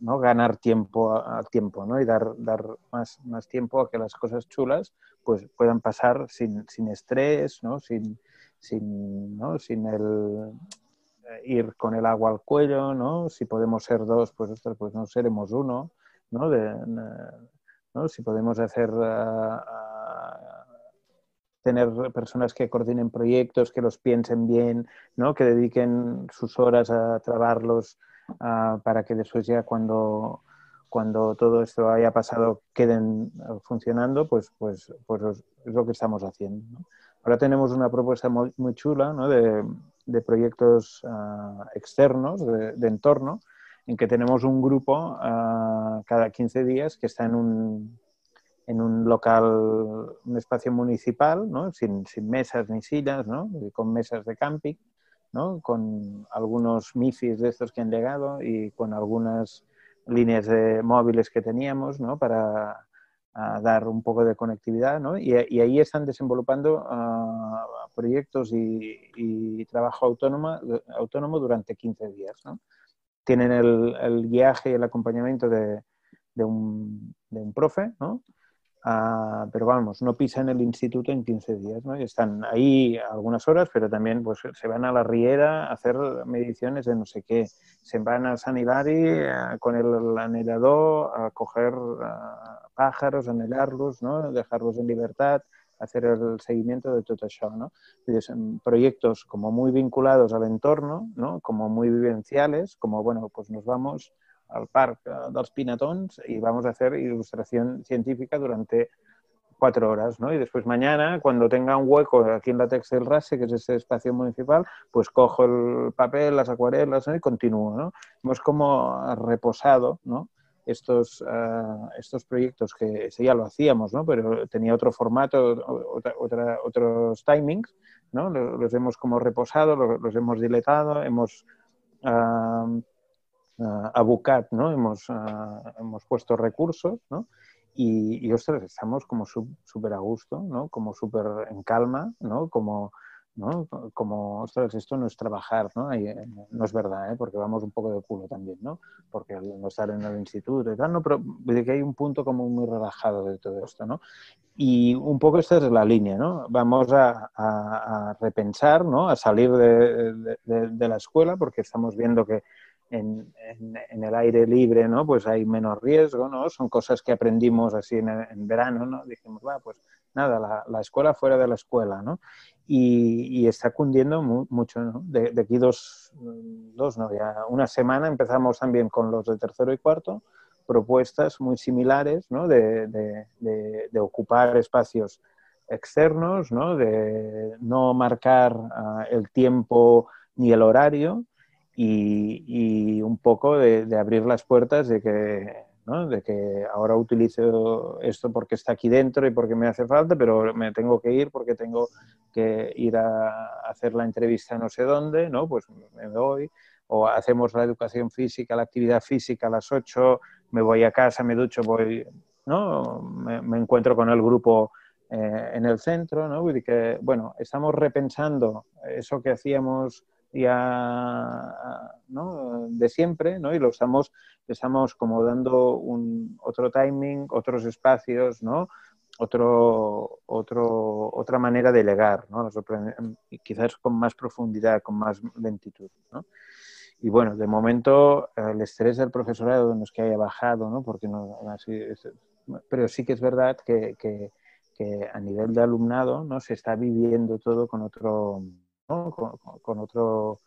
¿no? ganar tiempo a, tiempo ¿no? y dar, dar más, más, tiempo a que las cosas chulas pues, puedan pasar sin, sin estrés, ¿no? sin, sin, ¿no? sin el ir con el agua al cuello, ¿no? si podemos ser dos, pues, pues no seremos uno, ¿no? De, ¿no? si podemos hacer... Uh, tener personas que coordinen proyectos, que los piensen bien, ¿no? que dediquen sus horas a trabajarlos para que después ya cuando, cuando todo esto haya pasado queden funcionando, pues, pues, pues es lo que estamos haciendo. Ahora tenemos una propuesta muy, muy chula ¿no? de, de, proyectos uh, externos, de, entorno, en que tenemos un grupo uh, cada 15 días que está en un, en un local, un espacio municipal, ¿no? sin, sin, mesas ni sillas, ¿no? con mesas de camping, ¿no? con algunos MIFIs de estos que han llegado y con algunas líneas de móviles que teníamos ¿no? para dar un poco de conectividad. Y, y, ahí están desenvolupando proyectos y, y, trabajo autónomo, autónomo durante 15 días. ¿no? Tienen el, el guiaje y el acompañamiento de, de, un, de un profe, ¿no? Uh, pero vamos, no pisan el instituto en 15 días, ¿no? Y están ahí algunas horas, pero también pues, se van a la riera a hacer mediciones de no sé qué, se van a San Hilari uh, con el anhelador a coger uh, pájaros, anhelarlos, ¿no? dejarlos en libertad, hacer el seguimiento de todo eso, ¿no? Proyectos como muy vinculados al entorno, ¿no? Como muy vivenciales, como, bueno, pues nos vamos al Parque dels Pinatons y vamos a hacer ilustración científica durante cuatro horas, ¿no? Y después mañana, cuando tenga un hueco aquí en la Textil Rase, que es ese espacio municipal, pues cojo el papel, las acuarelas ¿no? y continúo, ¿no? Hemos como reposado, ¿no? Estos, uh, estos proyectos que ya lo hacíamos, ¿no? Pero tenía otro formato, otra, otra, otros timings, ¿no? Los hemos como reposado, los, los hemos diletado, hemos... Uh, uh, ¿no? Hemos, uh, hemos puesto recursos, ¿no? Y, y ostras, estamos como súper a gusto, ¿no? Como súper en calma, ¿no? Como, ¿no? Como, ostras, esto no es trabajar, ¿no? Y, no es verdad, ¿eh? Porque vamos un poco de culo también, ¿no? Porque al no estar en el instituto y tal, ¿no? Pero de que hay un punto como muy relajado de todo esto, ¿no? Y un poco esta es la línea, ¿no? Vamos a, repensar, ¿no? A salir de, la escuela porque estamos viendo que en, el aire libre, ¿no? Pues hay menos riesgo, ¿no? Son cosas que aprendimos así en, en verano, ¿no? Dijimos, va, pues nada, la, la, escuela fuera de la escuela, ¿no? Y, está cundiendo mu mucho. De, aquí dos, dos, no, ya una semana empezamos también con los de tercero y cuarto, propuestas muy similares, ¿no? De, de, ocupar espacios externos, ¿no? De no marcar uh, el tiempo ni el horario, y, y un poco de, abrir las puertas de que, de que ahora utilizo esto porque está aquí dentro y porque me hace falta, pero me tengo que ir porque tengo que ir a hacer la entrevista no sé dónde, ¿no? pues me voy. O hacemos la educación física, la actividad física a las 8, me voy a casa, me ducho, voy, ¿no? me, me encuentro con el grupo eh, en el centro, ¿no? Y que, bueno, estamos repensando eso que hacíamos ya ¿no? de siempre ¿no? y lo estamos, estamos como dando un, otro timing, otros espacios, ¿no? otro, otro, otra manera de legar, ¿no? quizás con más profundidad, con más lentitud. ¿no? Y bueno, de momento el estrés del profesorado no es que haya bajado, ¿no? Porque no, pero sí que es verdad que, que, que, a nivel de alumnado ¿no? se está viviendo todo con otro, ¿no? con, con, otro,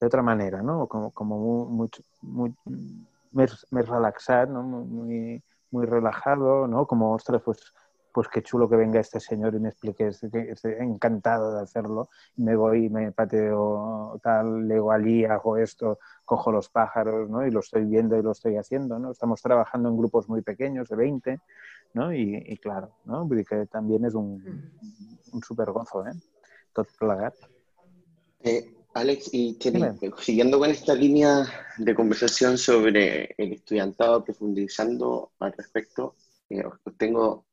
de otra manera, ¿no? Como, como muy, muy, muy, muy relaxado, ¿no? Muy, muy relajado, ¿no? Como, ostras, pues pues qué chulo que venga este señor y me explique, estoy, encantado de hacerlo, me voy, me pateo tal, leo allí, hago esto, cojo los pájaros, ¿no? Y lo estoy viendo y lo estoy haciendo, ¿no? Estamos trabajando en grupos muy pequeños, de 20, ¿no? Y, claro, ¿no? Porque también es un, un super gozo, ¿eh? Todo plegat. Eh, Alex, y siguiendo con esta línea de conversación sobre el estudiantado, profundizando al respecto, eh, tengo,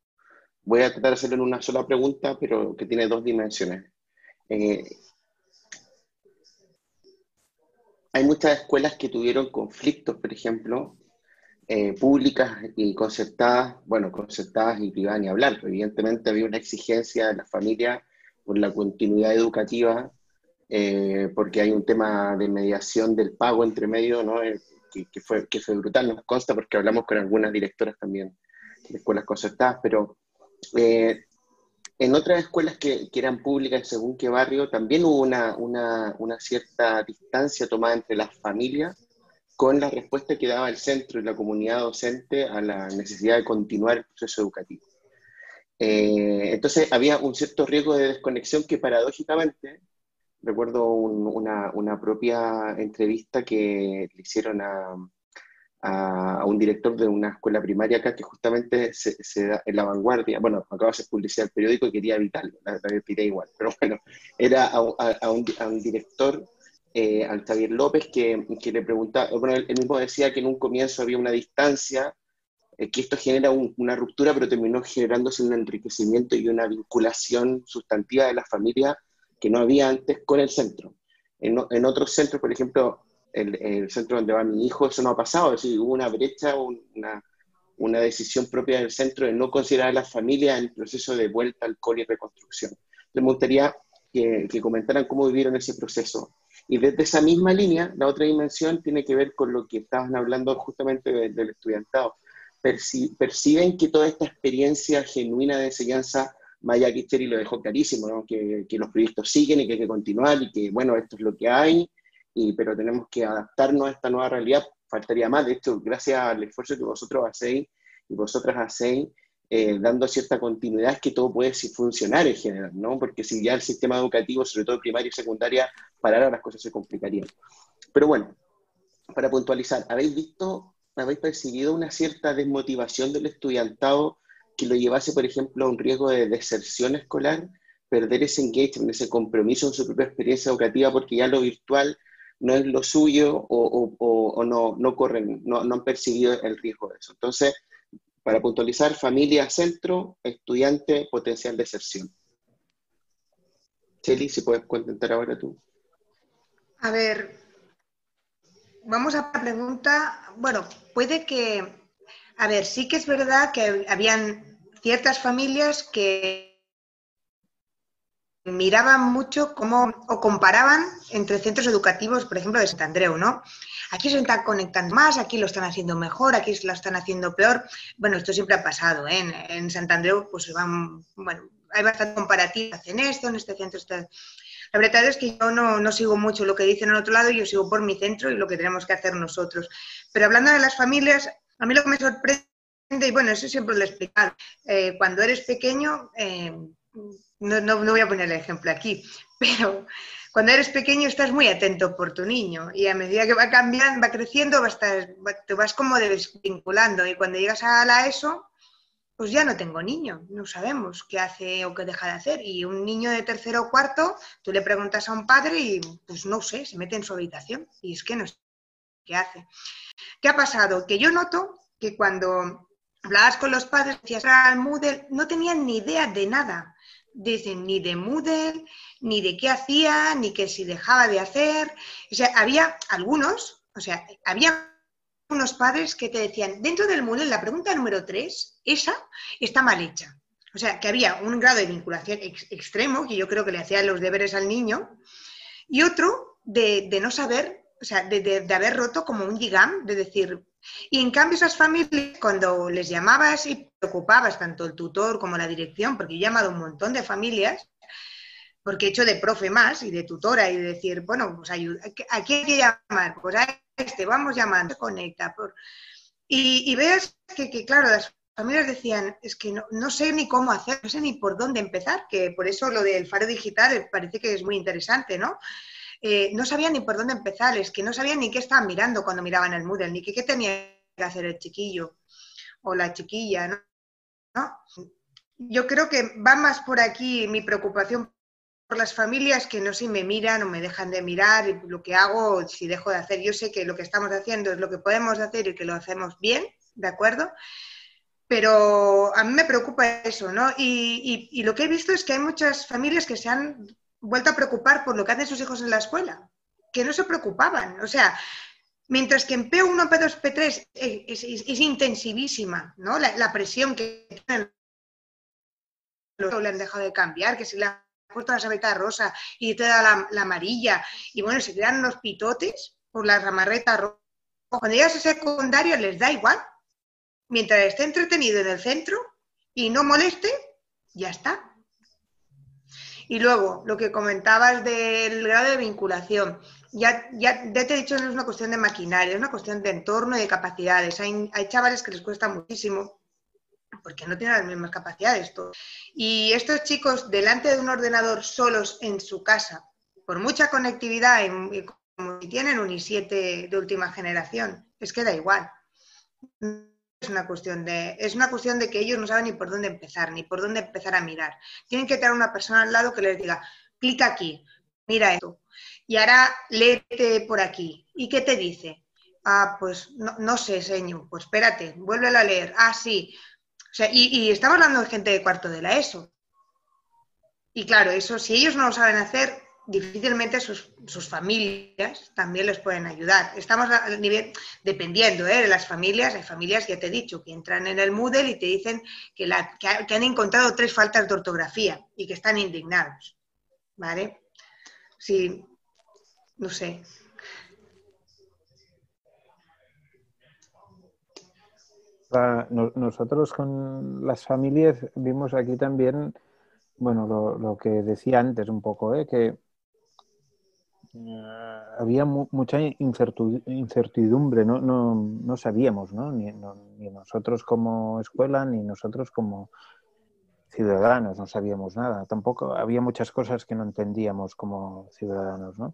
voy a tratar de hacerlo en una sola pregunta, pero que tiene dos dimensiones. Eh, hay muchas escuelas que tuvieron conflictos, por ejemplo, eh, públicas y concertadas, bueno, concertadas y privadas ni hablar. Evidentemente había una exigencia de la familia por la continuidad educativa eh, porque hay un tema de mediación del pago entre medio, ¿no? Eh, que, fue, que fue brutal, nos consta porque hablamos con algunas directoras también de escuelas concertadas, pero eh, en otras escuelas que, que, eran públicas según qué barrio, también hubo una, una, una, cierta distancia tomada entre las familias con la respuesta que daba el centro y la comunidad docente a la necesidad de continuar el proceso educativo. entonces había un cierto riesgo de desconexión que paradójicamente recuerdo una, una, propia entrevista que le hicieron a, a, un director de una escuela primaria acá que justamente se, da en la vanguardia, bueno, acaba de hacer publicidad periódico y quería evitarlo, la, la igual, pero bueno, era a, a un, un, director, eh, al Xavier López, que, que, le preguntaba, bueno, él, mismo decía que en un comienzo había una distancia, eh, que esto genera una ruptura, pero terminó generándose un enriquecimiento y una vinculación sustantiva de la familia que no había antes con el centro. En, en otros centros, por ejemplo, el, el, centro donde va mi hijo, eso no ha pasado, es decir, hubo una brecha, una, una decisión propia del centro de no considerar a la familia en el proceso de vuelta al cole y reconstrucción. Entonces me gustaría que, que, comentaran cómo vivieron ese proceso. Y desde esa misma línea, la otra dimensión tiene que ver con lo que estaban hablando justamente del estudiantado. perciben que toda esta experiencia genuina de enseñanza Maya Kicheri lo dejó clarísimo, que, los proyectos siguen y que hay que continuar y que, bueno, esto es lo que hay, y, pero tenemos que adaptarnos a esta nueva realidad. Faltaría más, de hecho, gracias al esfuerzo que vosotros hacéis y vosotras hacéis, eh, dando cierta continuidad, es que todo puede funcionar en general, ¿no? Porque si ya el sistema educativo, sobre todo primaria y secundaria, parara, las cosas se complicarían. Pero bueno, para puntualizar, ¿habéis visto, habéis percibido una cierta desmotivación del estudiantado que lo llevase, por ejemplo, a un riesgo de deserción escolar, perder ese engagement, ese compromiso en su propia experiencia educativa, porque ya lo virtual no es lo suyo o, no, no, corren, no, no, han percibido el riesgo de eso. Entonces, para puntualizar, familia centro, estudiante, potencial deserción. Cheli, si puedes contentar ahora tú. A ver, vamos a la pregunta. Bueno, puede que a ver, sí que es verdad que habían ciertas familias que miraban mucho cómo o comparaban entre centros educativos, por ejemplo, de Sant Andreu, ¿no? Aquí se están conectando más, aquí lo están haciendo mejor, aquí lo están haciendo peor. Bueno, esto siempre ha pasado, ¿eh? En, en Sant Andreu, pues van, bueno, hay bastante comparativa, hacen esto, en este centro está... La verdad es que yo no, no, sigo mucho lo que dicen en otro lado, yo sigo por mi centro y lo que tenemos que hacer nosotros. Pero hablando de las familias, a mí lo que me sorprende, y bueno, eso siempre lo he explicado, eh, cuando eres pequeño, eh, no, no, voy a poner el ejemplo aquí, pero cuando eres pequeño estás muy atento por tu niño y a medida que va cambiando, va creciendo, va te vas como desvinculando y cuando llegas a la ESO, pues ya no tengo niño, no sabemos qué hace o qué deja de hacer. Y un niño de tercero o cuarto, tú le preguntas a un padre y pues no sé, se mete en su habitación y es que no qué hace. ¿Qué ha pasado? Que yo noto que cuando hablabas con los padres, decías al Moodle, no tenían ni idea de nada. Dicen ni de Moodle, ni de qué hacía, ni que si dejaba de hacer. O sea, había algunos, o sea, había unos padres que te decían, dentro del Moodle, la pregunta número tres, esa está mal hecha. O sea, que había un grado de vinculación extremo, que yo creo que le hacía los deberes al niño, y otro de, de no saber o sea, de, haber roto como un gigam, de decir, y en cambio esas familias, cuando les llamabas y preocupabas tanto el tutor como la dirección, porque he llamado a un montón de familias, porque he hecho de profe más y de tutora y de decir, bueno, pues ayuda, ¿a quién hay que llamar? Pues a este, vamos llamando, conecta. Por... Y, y veas que, que, claro, las familias decían, es que no, sé ni cómo hacer, no sé ni por dónde empezar, que por eso lo del faro digital parece que es muy interesante, ¿no? Eh, no sabían ni por dónde empezar, es que no sabían ni qué estaban mirando cuando miraban el Moodle, ni qué, tenía que hacer el chiquillo o la chiquilla, ¿no? Yo creo que va más por aquí mi preocupación por las familias que no si me miran o me dejan de mirar y lo que hago, si dejo de hacer. Yo sé que lo que estamos haciendo es lo que podemos hacer y que lo hacemos bien, ¿de acuerdo? Pero a mí me preocupa eso, ¿no? Y, lo que he visto es que hay muchas familias que se han vuelto a preocupar por lo que hacen sus hijos en la escuela, que no se preocupaban. O sea, mientras que en P1, P2, P3 es, intensivísima, ¿no? La, presión que le han dejado de cambiar, que si le han puesto la sabrita rosa y te da la, amarilla, y bueno, se quedan los pitotes por la ramarreta roja. Cuando llegas a secundario les da igual, mientras esté entretenido en el centro y no moleste, ya está. Y luego, lo que comentabas del grado de vinculación, ya, ya, te he dicho, no es una cuestión de maquinaria, es una cuestión de entorno y de capacidades. Hay, hay chavales que les cuesta muchísimo porque no tienen las mismas capacidades. Y estos chicos, delante de un ordenador solos en su casa, por mucha conectividad, y como si tienen un i7 de última generación, es que da igual es una cuestión de es una cuestión de que ellos no saben ni por dónde empezar ni por dónde empezar a mirar. Tienen que tener una persona al lado que les diga clica aquí mira esto y ahora léete por aquí y qué te dice ah pues no, sé señor pues espérate vuélvelo a leer ah sí o sea, y, y estamos hablando de gente de cuarto de la ESO. Y claro eso si ellos no lo saben hacer difícilmente sus, familias también les pueden ayudar. Estamos al nivel, dependiendo ¿eh? de las familias, hay familias, ya te he dicho, que entran en el Moodle y te dicen que, la, que, han encontrado tres faltas de ortografía y que están indignados. ¿Vale? Sí, no sé. Nosotros con las familias vimos aquí también, bueno, lo, lo que decía antes un poco, ¿eh? que eh, había mucha incertidumbre, no, no, no sabíamos, ¿no? Ni, nosotros como escuela, ni nosotros como ciudadanos, no sabíamos nada. Tampoco había muchas cosas que no entendíamos como ciudadanos, ¿no?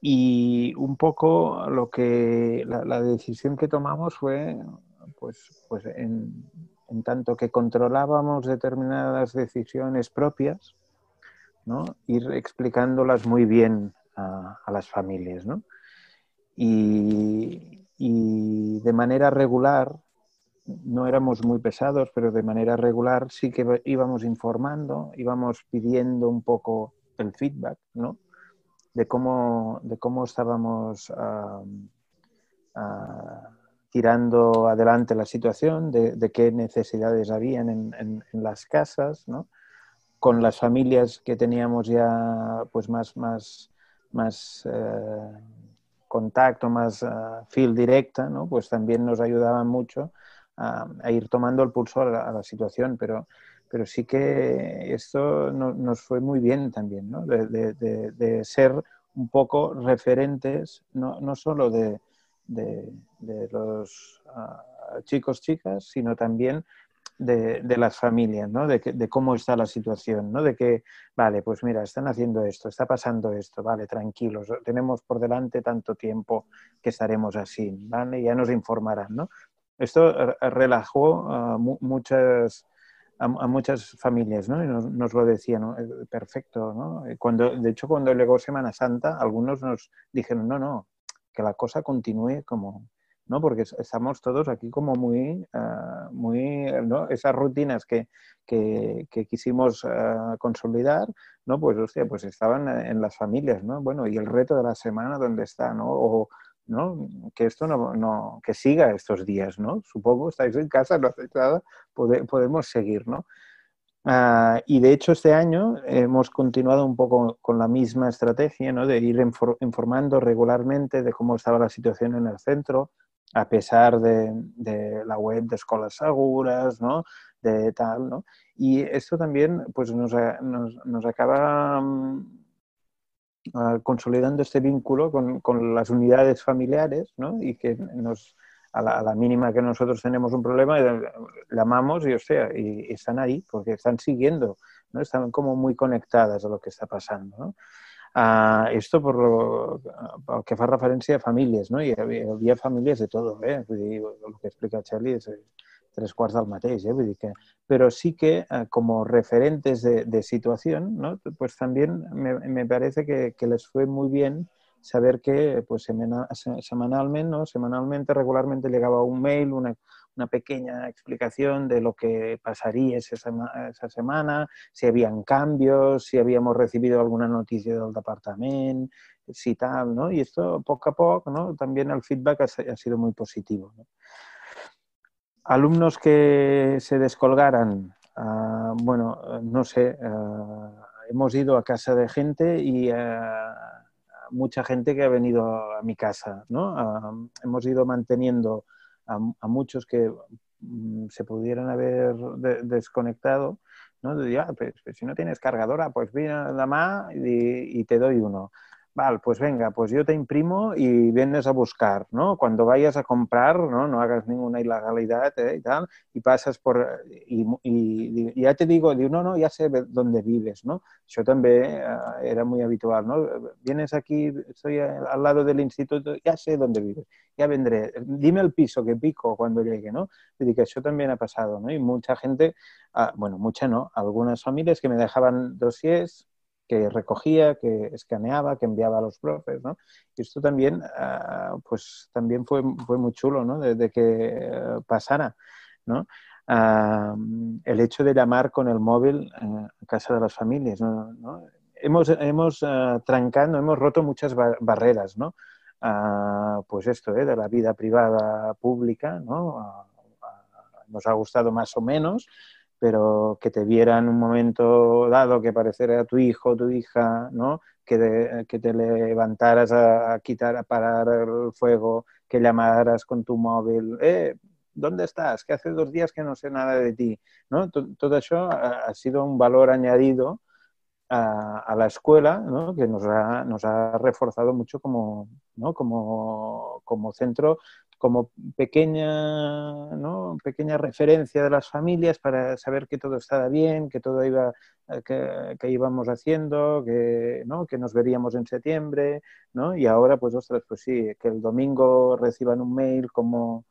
Y un poco lo que la, decisión que tomamos fue, pues, pues en, en tanto que controlábamos determinadas decisiones propias, ¿no? ir explicándolas muy bien a, las familias. ¿no? Y, de manera regular, no éramos muy pesados, pero de manera regular sí que íbamos informando, íbamos pidiendo un poco el feedback, ¿no? De cómo, de cómo estábamos tirando adelante la situación, de, qué necesidades habían en, en, las casas, ¿no? Con las familias que teníamos ya pues más, más más eh, contacto, más uh, feel directa, ¿no? pues también nos ayudaban mucho a, ir tomando el pulso a la, situación, pero, pero sí que esto nos fue muy bien también, ¿no? de, ser un poco referentes, no, no solo de, los uh, chicos, chicas, sino también de, las familias, ¿no? De, de, cómo está la situación, ¿no? De que, vale, pues mira, están haciendo esto, está pasando esto, vale, tranquilos, tenemos por delante tanto tiempo que estaremos así, ¿vale? Ya nos informarán, ¿no? Esto relajó a muchas, a, muchas familias, ¿no? Nos, lo decían, eh, perfecto, ¿no? Cuando, de hecho, cuando llegó Semana Santa, algunos nos dijeron, no, no, que la cosa continúe como, ¿no? Porque estamos todos aquí como muy, ah, muy ¿no? Esas rutinas que, que, quisimos ah, consolidar, ¿no? Pues, hostia, pues estaban en las familias, ¿no? Bueno, y el reto de la semana, ¿dónde está, no? O, ¿no? Que esto no, no, que siga estos días, ¿no? Supongo, estáis en casa, no hacéis nada, podemos seguir, ¿no? Ah, y de hecho este año hemos continuado un poco con la misma estrategia, ¿no? De ir informando regularmente de cómo estaba la situación en el centro, a pesar de, la web de escuelas seguras, ¿no? De tal, ¿no? Y esto también pues, nos, nos, acaba mm, consolidando este vínculo con, con, las unidades familiares, ¿no? Y que nos a la, mínima que nosotros tenemos un problema, llamamos y, o sea, y, están ahí porque están siguiendo, ¿no? están como muy conectadas a lo que está pasando. ¿no? Uh, esto por lo, que fa referència a famílies, no? Hi havia, hi de tot, eh? Vull que explica Xeli és tres quarts del mateix, eh? Que, però sí que uh, como referentes de, situación, ¿no? Pues también me, me parece que, que les fue muy bien saber que pues semanalmente, ¿no? semanalmente, regularmente llegaba un mail, una, una pequeña explicación de lo que pasaría esa, semana, si habían cambios, si habíamos recibido alguna noticia del departamento, si tal, ¿no? Y esto poco a poco, ¿no? También el feedback ha, sido muy positivo. Alumnos que se descolgaran, uh, bueno, no sé, uh, hemos ido a casa de gente y uh, mucha gente que ha venido a mi casa, ¿no? hemos ido manteniendo a, muchos que mm, se pudieran haber desconectado, ¿no? Ah, pues, pues, si no tienes cargadora, pues viene la más y te doy uno. Pues venga, pues yo te imprimo y vienes a buscar, ¿no? Cuando vayas a comprar, ¿no? No hagas ninguna ilegalidad ¿eh? y tal, y pasas por... Y, ya te digo, digo, no, no, ya sé dónde vives, ¿no? Yo también eh, era muy habitual, ¿no? Vienes aquí, estoy al lado del instituto, ya sé dónde vives, ya vendré. Dime el piso que pico cuando llegue, ¿no? Y que eso también ha pasado, ¿no? Y mucha gente, ah, bueno, mucha no, algunas familias que me dejaban dossiers que recogía, que escaneaba, que enviaba a los profes, ¿no? Y esto también, ah, pues también fue, fue muy chulo, ¿no? De, que eh, pasara, ¿no? Ah, el hecho de llamar con el móvil a casa de las familias, ¿no? Hemos, hemos uh, trancado, hemos roto muchas barreras, ¿no? pues esto, ¿eh? de la vida privada pública, ¿no? nos ha gustado más o menos, pero que te viera en un momento dado que pareciera tu hijo tu hija, ¿no? Que, que, te levantaras a, quitar, a parar el fuego, que llamaras con tu móvil, eh, ¿dónde estás? Que hace dos días que no sé nada de ti, ¿no? Todo eso ha, sido un valor añadido a, a la escuela, ¿no? Que nos ha, nos ha reforzado mucho como, ¿no? como, como centro como pequeña, ¿no? pequeña referencia de las familias para saber que todo estaba bien, que todo iba, eh, que, íbamos haciendo, que, ¿no? que nos veríamos en septiembre, ¿no? Y ahora, pues, ostras, pues sí, que el domingo reciban un mail como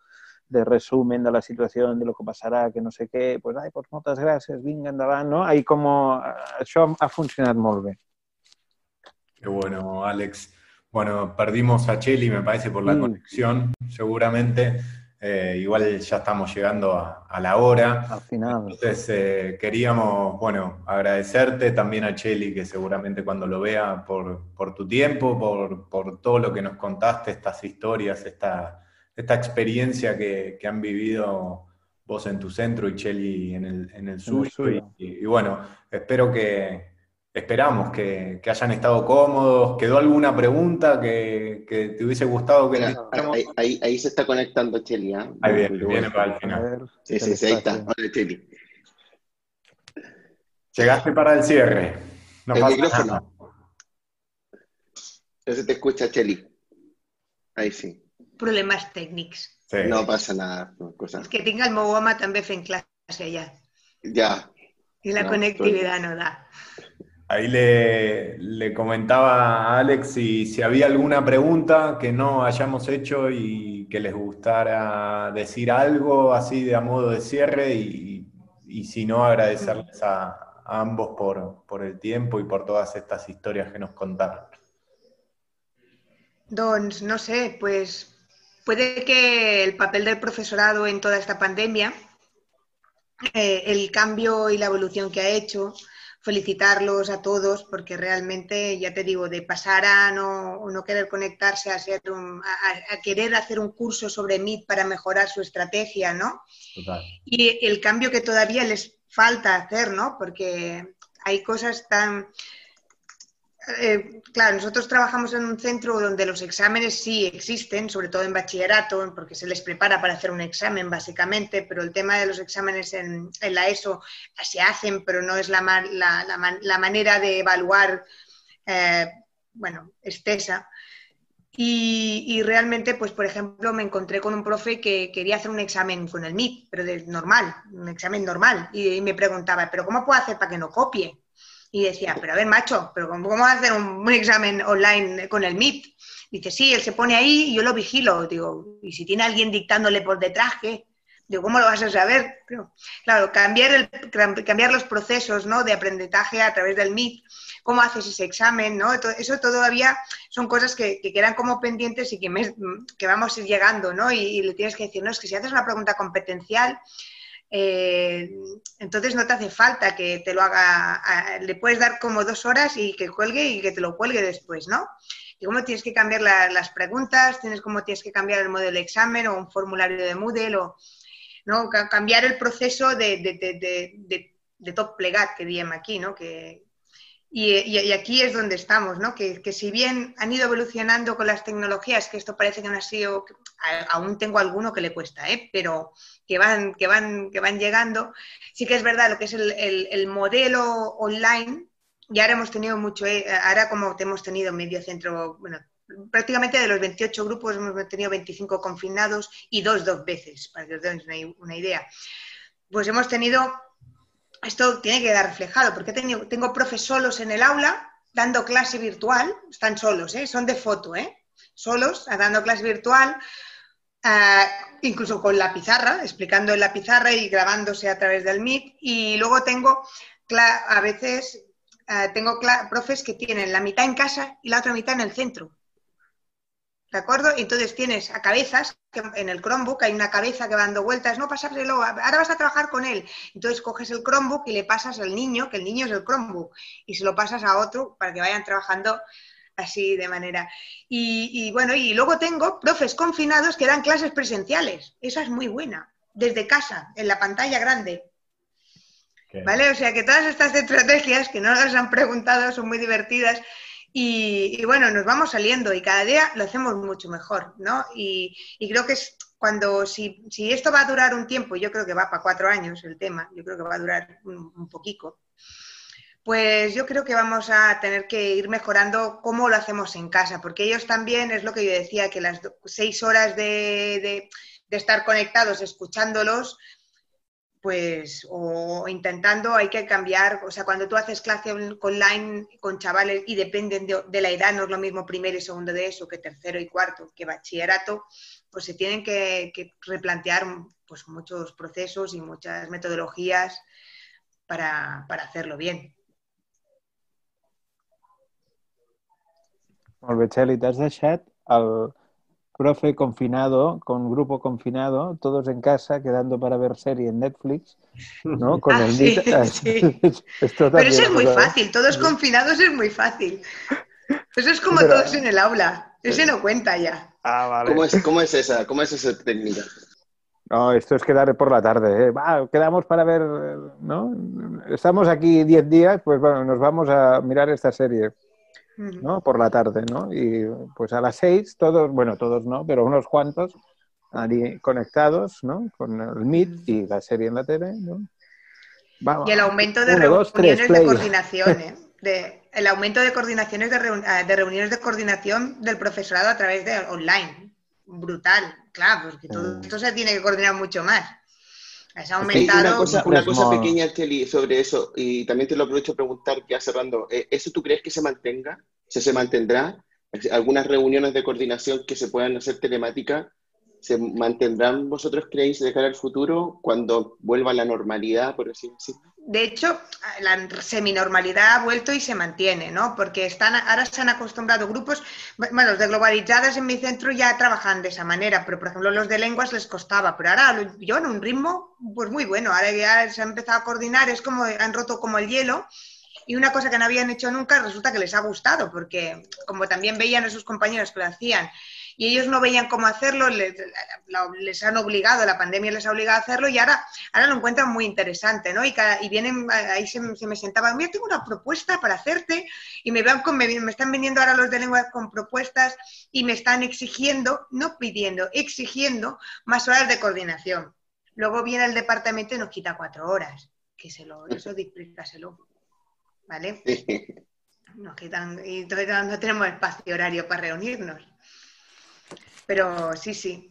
de resumen de la situación, de lo que pasará, que no sé qué, pues, ay, pues moltes gràcies, vinga, endavant, no? Ahí como, això ha funcionado muy bien. Qué bueno, Alex. Bueno, perdimos a Cheli, me parece, por la mm. conexión, seguramente. Eh, igual ya estamos llegando a, la hora. Al final. Entonces, eh, queríamos, bueno, agradecerte también a Cheli, que seguramente cuando lo vea, por, tu tiempo, por, todo lo que nos contaste, estas historias, esta, esta experiencia que, han vivido vos en tu centro y Cheli en el, en el suyo. y, bueno, espero que, Esperamos que, hayan estado cómodos. ¿Quedó alguna pregunta que, te hubiese gustado que ahí, ahí, se está conectando Cheli. ¿eh? Ahí viene, viene para el final. Sí, sí, sí, ahí está. Hola, Cheli. Llegaste para el cierre. No el micrófono. No se te escucha, Cheli. Ahí sí. Problemas técnicos. No pasa nada. Es que tenga el Mogoma también en clase allá. Ya. Y la conectividad no da. Ahí le, comentaba a Alex si, si, había alguna pregunta que no hayamos hecho y que les gustara decir algo así de a modo de cierre y, si no, agradecerles a, ambos por, por, el tiempo y por todas estas historias que nos contaron. Dons, no sé, pues puede que el papel del profesorado en toda esta pandemia, eh, el cambio y la evolución que ha hecho, felicitarlos a todos porque realmente, ya te digo, de pasar a no, no querer conectarse a, ser a, querer hacer un curso sobre Meet para mejorar su estrategia, ¿no? Y el cambio que todavía les falta hacer, ¿no? Porque hay cosas tan eh, claro, nosotros trabajamos en un centro donde los exámenes sí existen, sobre todo en bachillerato, porque se les prepara para hacer un examen básicamente, pero el tema de los exámenes en, la ESO se hacen, pero no es la, manera de evaluar, eh, bueno, estesa. Y, realmente, pues por ejemplo, me encontré con un profe que quería hacer un examen con el MIT, pero de normal, un examen normal. Y, me preguntaba, ¿pero cómo puedo hacer para que no copie? Y decía, pero a ver, macho, ¿pero cómo, cómo hacer un, examen online con el MIT? Dice, sí, él se pone ahí y yo lo vigilo. Digo, ¿y si tiene alguien dictándole por detrás, qué? Digo, ¿cómo lo vas a saber? claro, cambiar, el, cambiar los procesos ¿no? de aprendizaje a través del MIT, cómo haces ese examen, ¿no? Eso todavía son cosas que, quedan como pendientes y que, que vamos a ir llegando, ¿no? Y, le tienes que decir, no, es que si haces una pregunta competencial, eh, entonces no te hace falta que te lo haga, le puedes dar como dos horas y que cuelgue y que te lo cuelgue después, ¿no? Y cómo tienes que cambiar las preguntas, tienes cómo tienes que cambiar el modelo de examen o un formulario de Moodle o ¿no? cambiar el proceso de, top plegat que diem aquí, ¿no? Y, aquí es donde estamos, ¿no? Que, que, si bien han ido evolucionando con las tecnologías, que esto parece que no ha sido, aún tengo alguno que le cuesta, ¿eh? pero que van, que, van, que van llegando, sí que es verdad lo que es el, el, modelo online, y ahora hemos tenido mucho, ¿eh? ahora como hemos tenido medio centro, bueno, prácticamente de los 28 grupos hemos tenido 25 confinados y dos dos veces, para que os den una, idea. Pues hemos tenido, esto tiene que quedar reflejado, porque tengo profes solos en el aula dando clase virtual, están solos, ¿eh? son de foto, ¿eh? solos, dando clase virtual, ah, incluso con la pizarra, explicando en la pizarra y grabándose a través del Meet. Y luego tengo, a veces, ah, tengo profes que tienen la mitad en casa y la otra mitad en el centro. ¿De acuerdo? Entonces tienes a cabezas, que en el Chromebook hay una cabeza que va dando vueltas, no pasárselo, ahora vas a trabajar con él. Entonces coges el Chromebook y le pasas al niño, que el niño es el Chromebook, y se lo pasas a otro para que vayan trabajando así de manera. Y, bueno, y luego tengo profes confinados que dan clases presenciales. Esa es muy buena, desde casa, en la pantalla grande. ¿Vale? O sea que todas estas estrategias que no las han preguntado son muy divertidas y, bueno, nos vamos saliendo y cada día lo hacemos mucho mejor, ¿no? Y, creo que es cuando, si, esto va a durar un tiempo, yo creo que va para cuatro años el tema, yo creo que va a durar un, poquito, pues yo creo que vamos a tener que ir mejorando cómo lo hacemos en casa, porque ellos también, es lo que yo decía, que las seis horas de estar conectados escuchándolos, pues, o intentando, hay que cambiar, o sea, cuando tú haces clase online con chavales y dependen de, la edad, no es lo mismo primero y segundo de eso que tercero y cuarto, que bachillerato, pues se tienen que, replantear pues, muchos procesos y muchas metodologías para, hacerlo bien. Profe confinado, con grupo confinado, todos en casa, quedando para ver serie en Netflix, ¿no? Con ah, el sí, sí. Pero eso es muy fácil, todos confinados es muy fácil. Eso es como todos en el aula, ese no cuenta ya. Ah, vale. ¿Cómo es, cómo es esa, cómo es esa técnica? No, esto es quedar por la tarde. ¿eh? quedamos para ver, ¿no? Estamos aquí 10 días, pues bueno, nos vamos a mirar esta serie. ¿No? Por la tarde, ¿no? Y pues a las seis, todos, bueno, todos no, pero unos cuantos conectados, ¿no? Con el Meet y la serie en la tele, ¿no? y el aumento de reuniones de coordinación, ¿eh? de, el aumento de coordinaciones de, ah, de, reuniones de coordinación del profesorado a través de online. Brutal, claro, porque todo mm. esto se tiene que coordinar mucho más. Has aumentado. Una cosa, una cosa pequeña, Kelly, sobre eso, y también te lo aprovecho a preguntar, ya cerrando, eh, ¿eso tú crees que se mantenga? ¿Se, se mantendrá? ¿Algunas reuniones de coordinación que se puedan hacer telemática se mantendrán, vosotros creéis, de cara al futuro cuando vuelva la normalidad, por así decirlo? de hecho, la seminormalidad ha vuelto y se mantiene, ¿no? Porque están, ahora se han acostumbrado grupos, bueno, los de globalizadas en mi centro ya trabajan de esa manera, pero por ejemplo los de lenguas les costaba, pero ahora yo en un ritmo, pues muy bueno, ahora ya se ha empezado a coordinar, es como, han roto como el hielo, y una cosa que no habían hecho nunca resulta que les ha gustado, porque como también veían a sus compañeros que lo hacían, y ellos no veían cómo hacerlo, les, han obligado, la pandemia les ha obligado a hacerlo y ahora, ahora lo encuentran muy interesante, ¿no? Y, y vienen, ahí se, me sentaban, mira, tengo una propuesta para hacerte y me, van con, me, están viniendo ahora los de lengua con propuestas y me están exigiendo, no pidiendo, exigiendo más horas de coordinación. Luego viene el departamento y nos quita cuatro horas, que se lo, eso explícaselo, ¿vale? Nos quitan, y entonces no tenemos espacio horario para reunirnos. Pero sí, sí.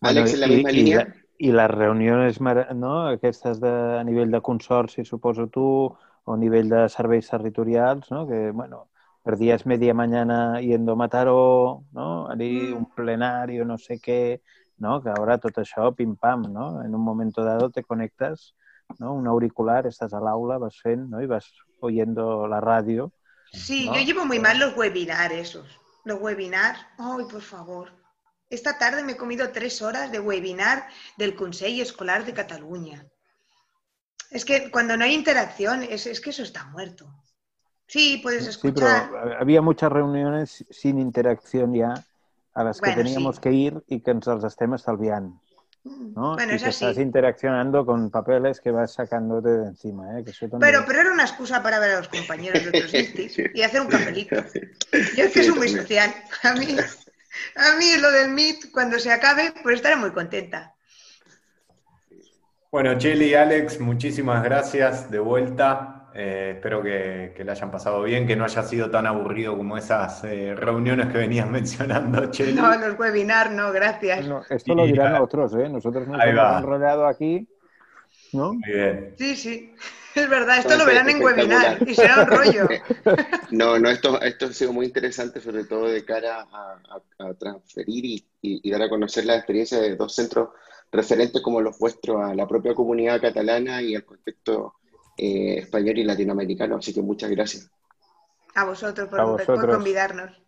Alex, en la misma línea. I les reunions, no? aquestes de, a nivell de consorci, suposo tu, o a nivell de serveis territorials, no? que, bueno, per días media mañana yendo a Mataró, no? Allí mm. un plenario, no sé qué, no? que ahora tot això, pim-pam, no? en un moment dado te conectas, ¿no? un auricular, estás al aula, vas fent, ¿no? y vas oyendo la radio. Sí, ¿no? yo llevo muy mal los webinars esos. Los webinars, ay, por favor. Esta tarde me he comido tres horas de webinar del Consejo Escolar de Cataluña. Es que cuando no hay interacción, es, es que eso está muerto. Sí, puedes escuchar. Sí, pero había muchas reuniones sin interacción ya a las que teníamos sí. que ir y que ens els estem estalviant. ¿No? Bueno, y es que así. estás interaccionando con papeles que vas sacándote de encima. ¿eh? Que eso también... pero, pero era una excusa para ver a los compañeros de otros ISTIs y hacer un papelito. Yo es que soy muy social. A mí, a mí lo del Meet, cuando se acabe, pues estaré muy contenta. Bueno, Cheli y Alex, muchísimas gracias de vuelta. Eh, espero que, que le hayan pasado bien, que no haya sido tan aburrido como esas eh, reuniones que venías mencionando, Cheli. No, los webinars, no, gracias. No, esto lo dirán Y- otros, ¿eh? Nosotros nos hemos enrollado aquí, ¿no? Muy bien. Sí, sí, es verdad, esto lo verán en webinar y será un rollo. No, no, esto, esto ha sido muy interesante, sobre todo de cara a, a- a transferir y, y- y dar a conocer la experiencia de dos centros referentes como los vuestros a la propia comunidad catalana y al contexto eh, español y latinoamericano. Así que muchas gracias. A vosotros por, A por vosotros. convidarnos.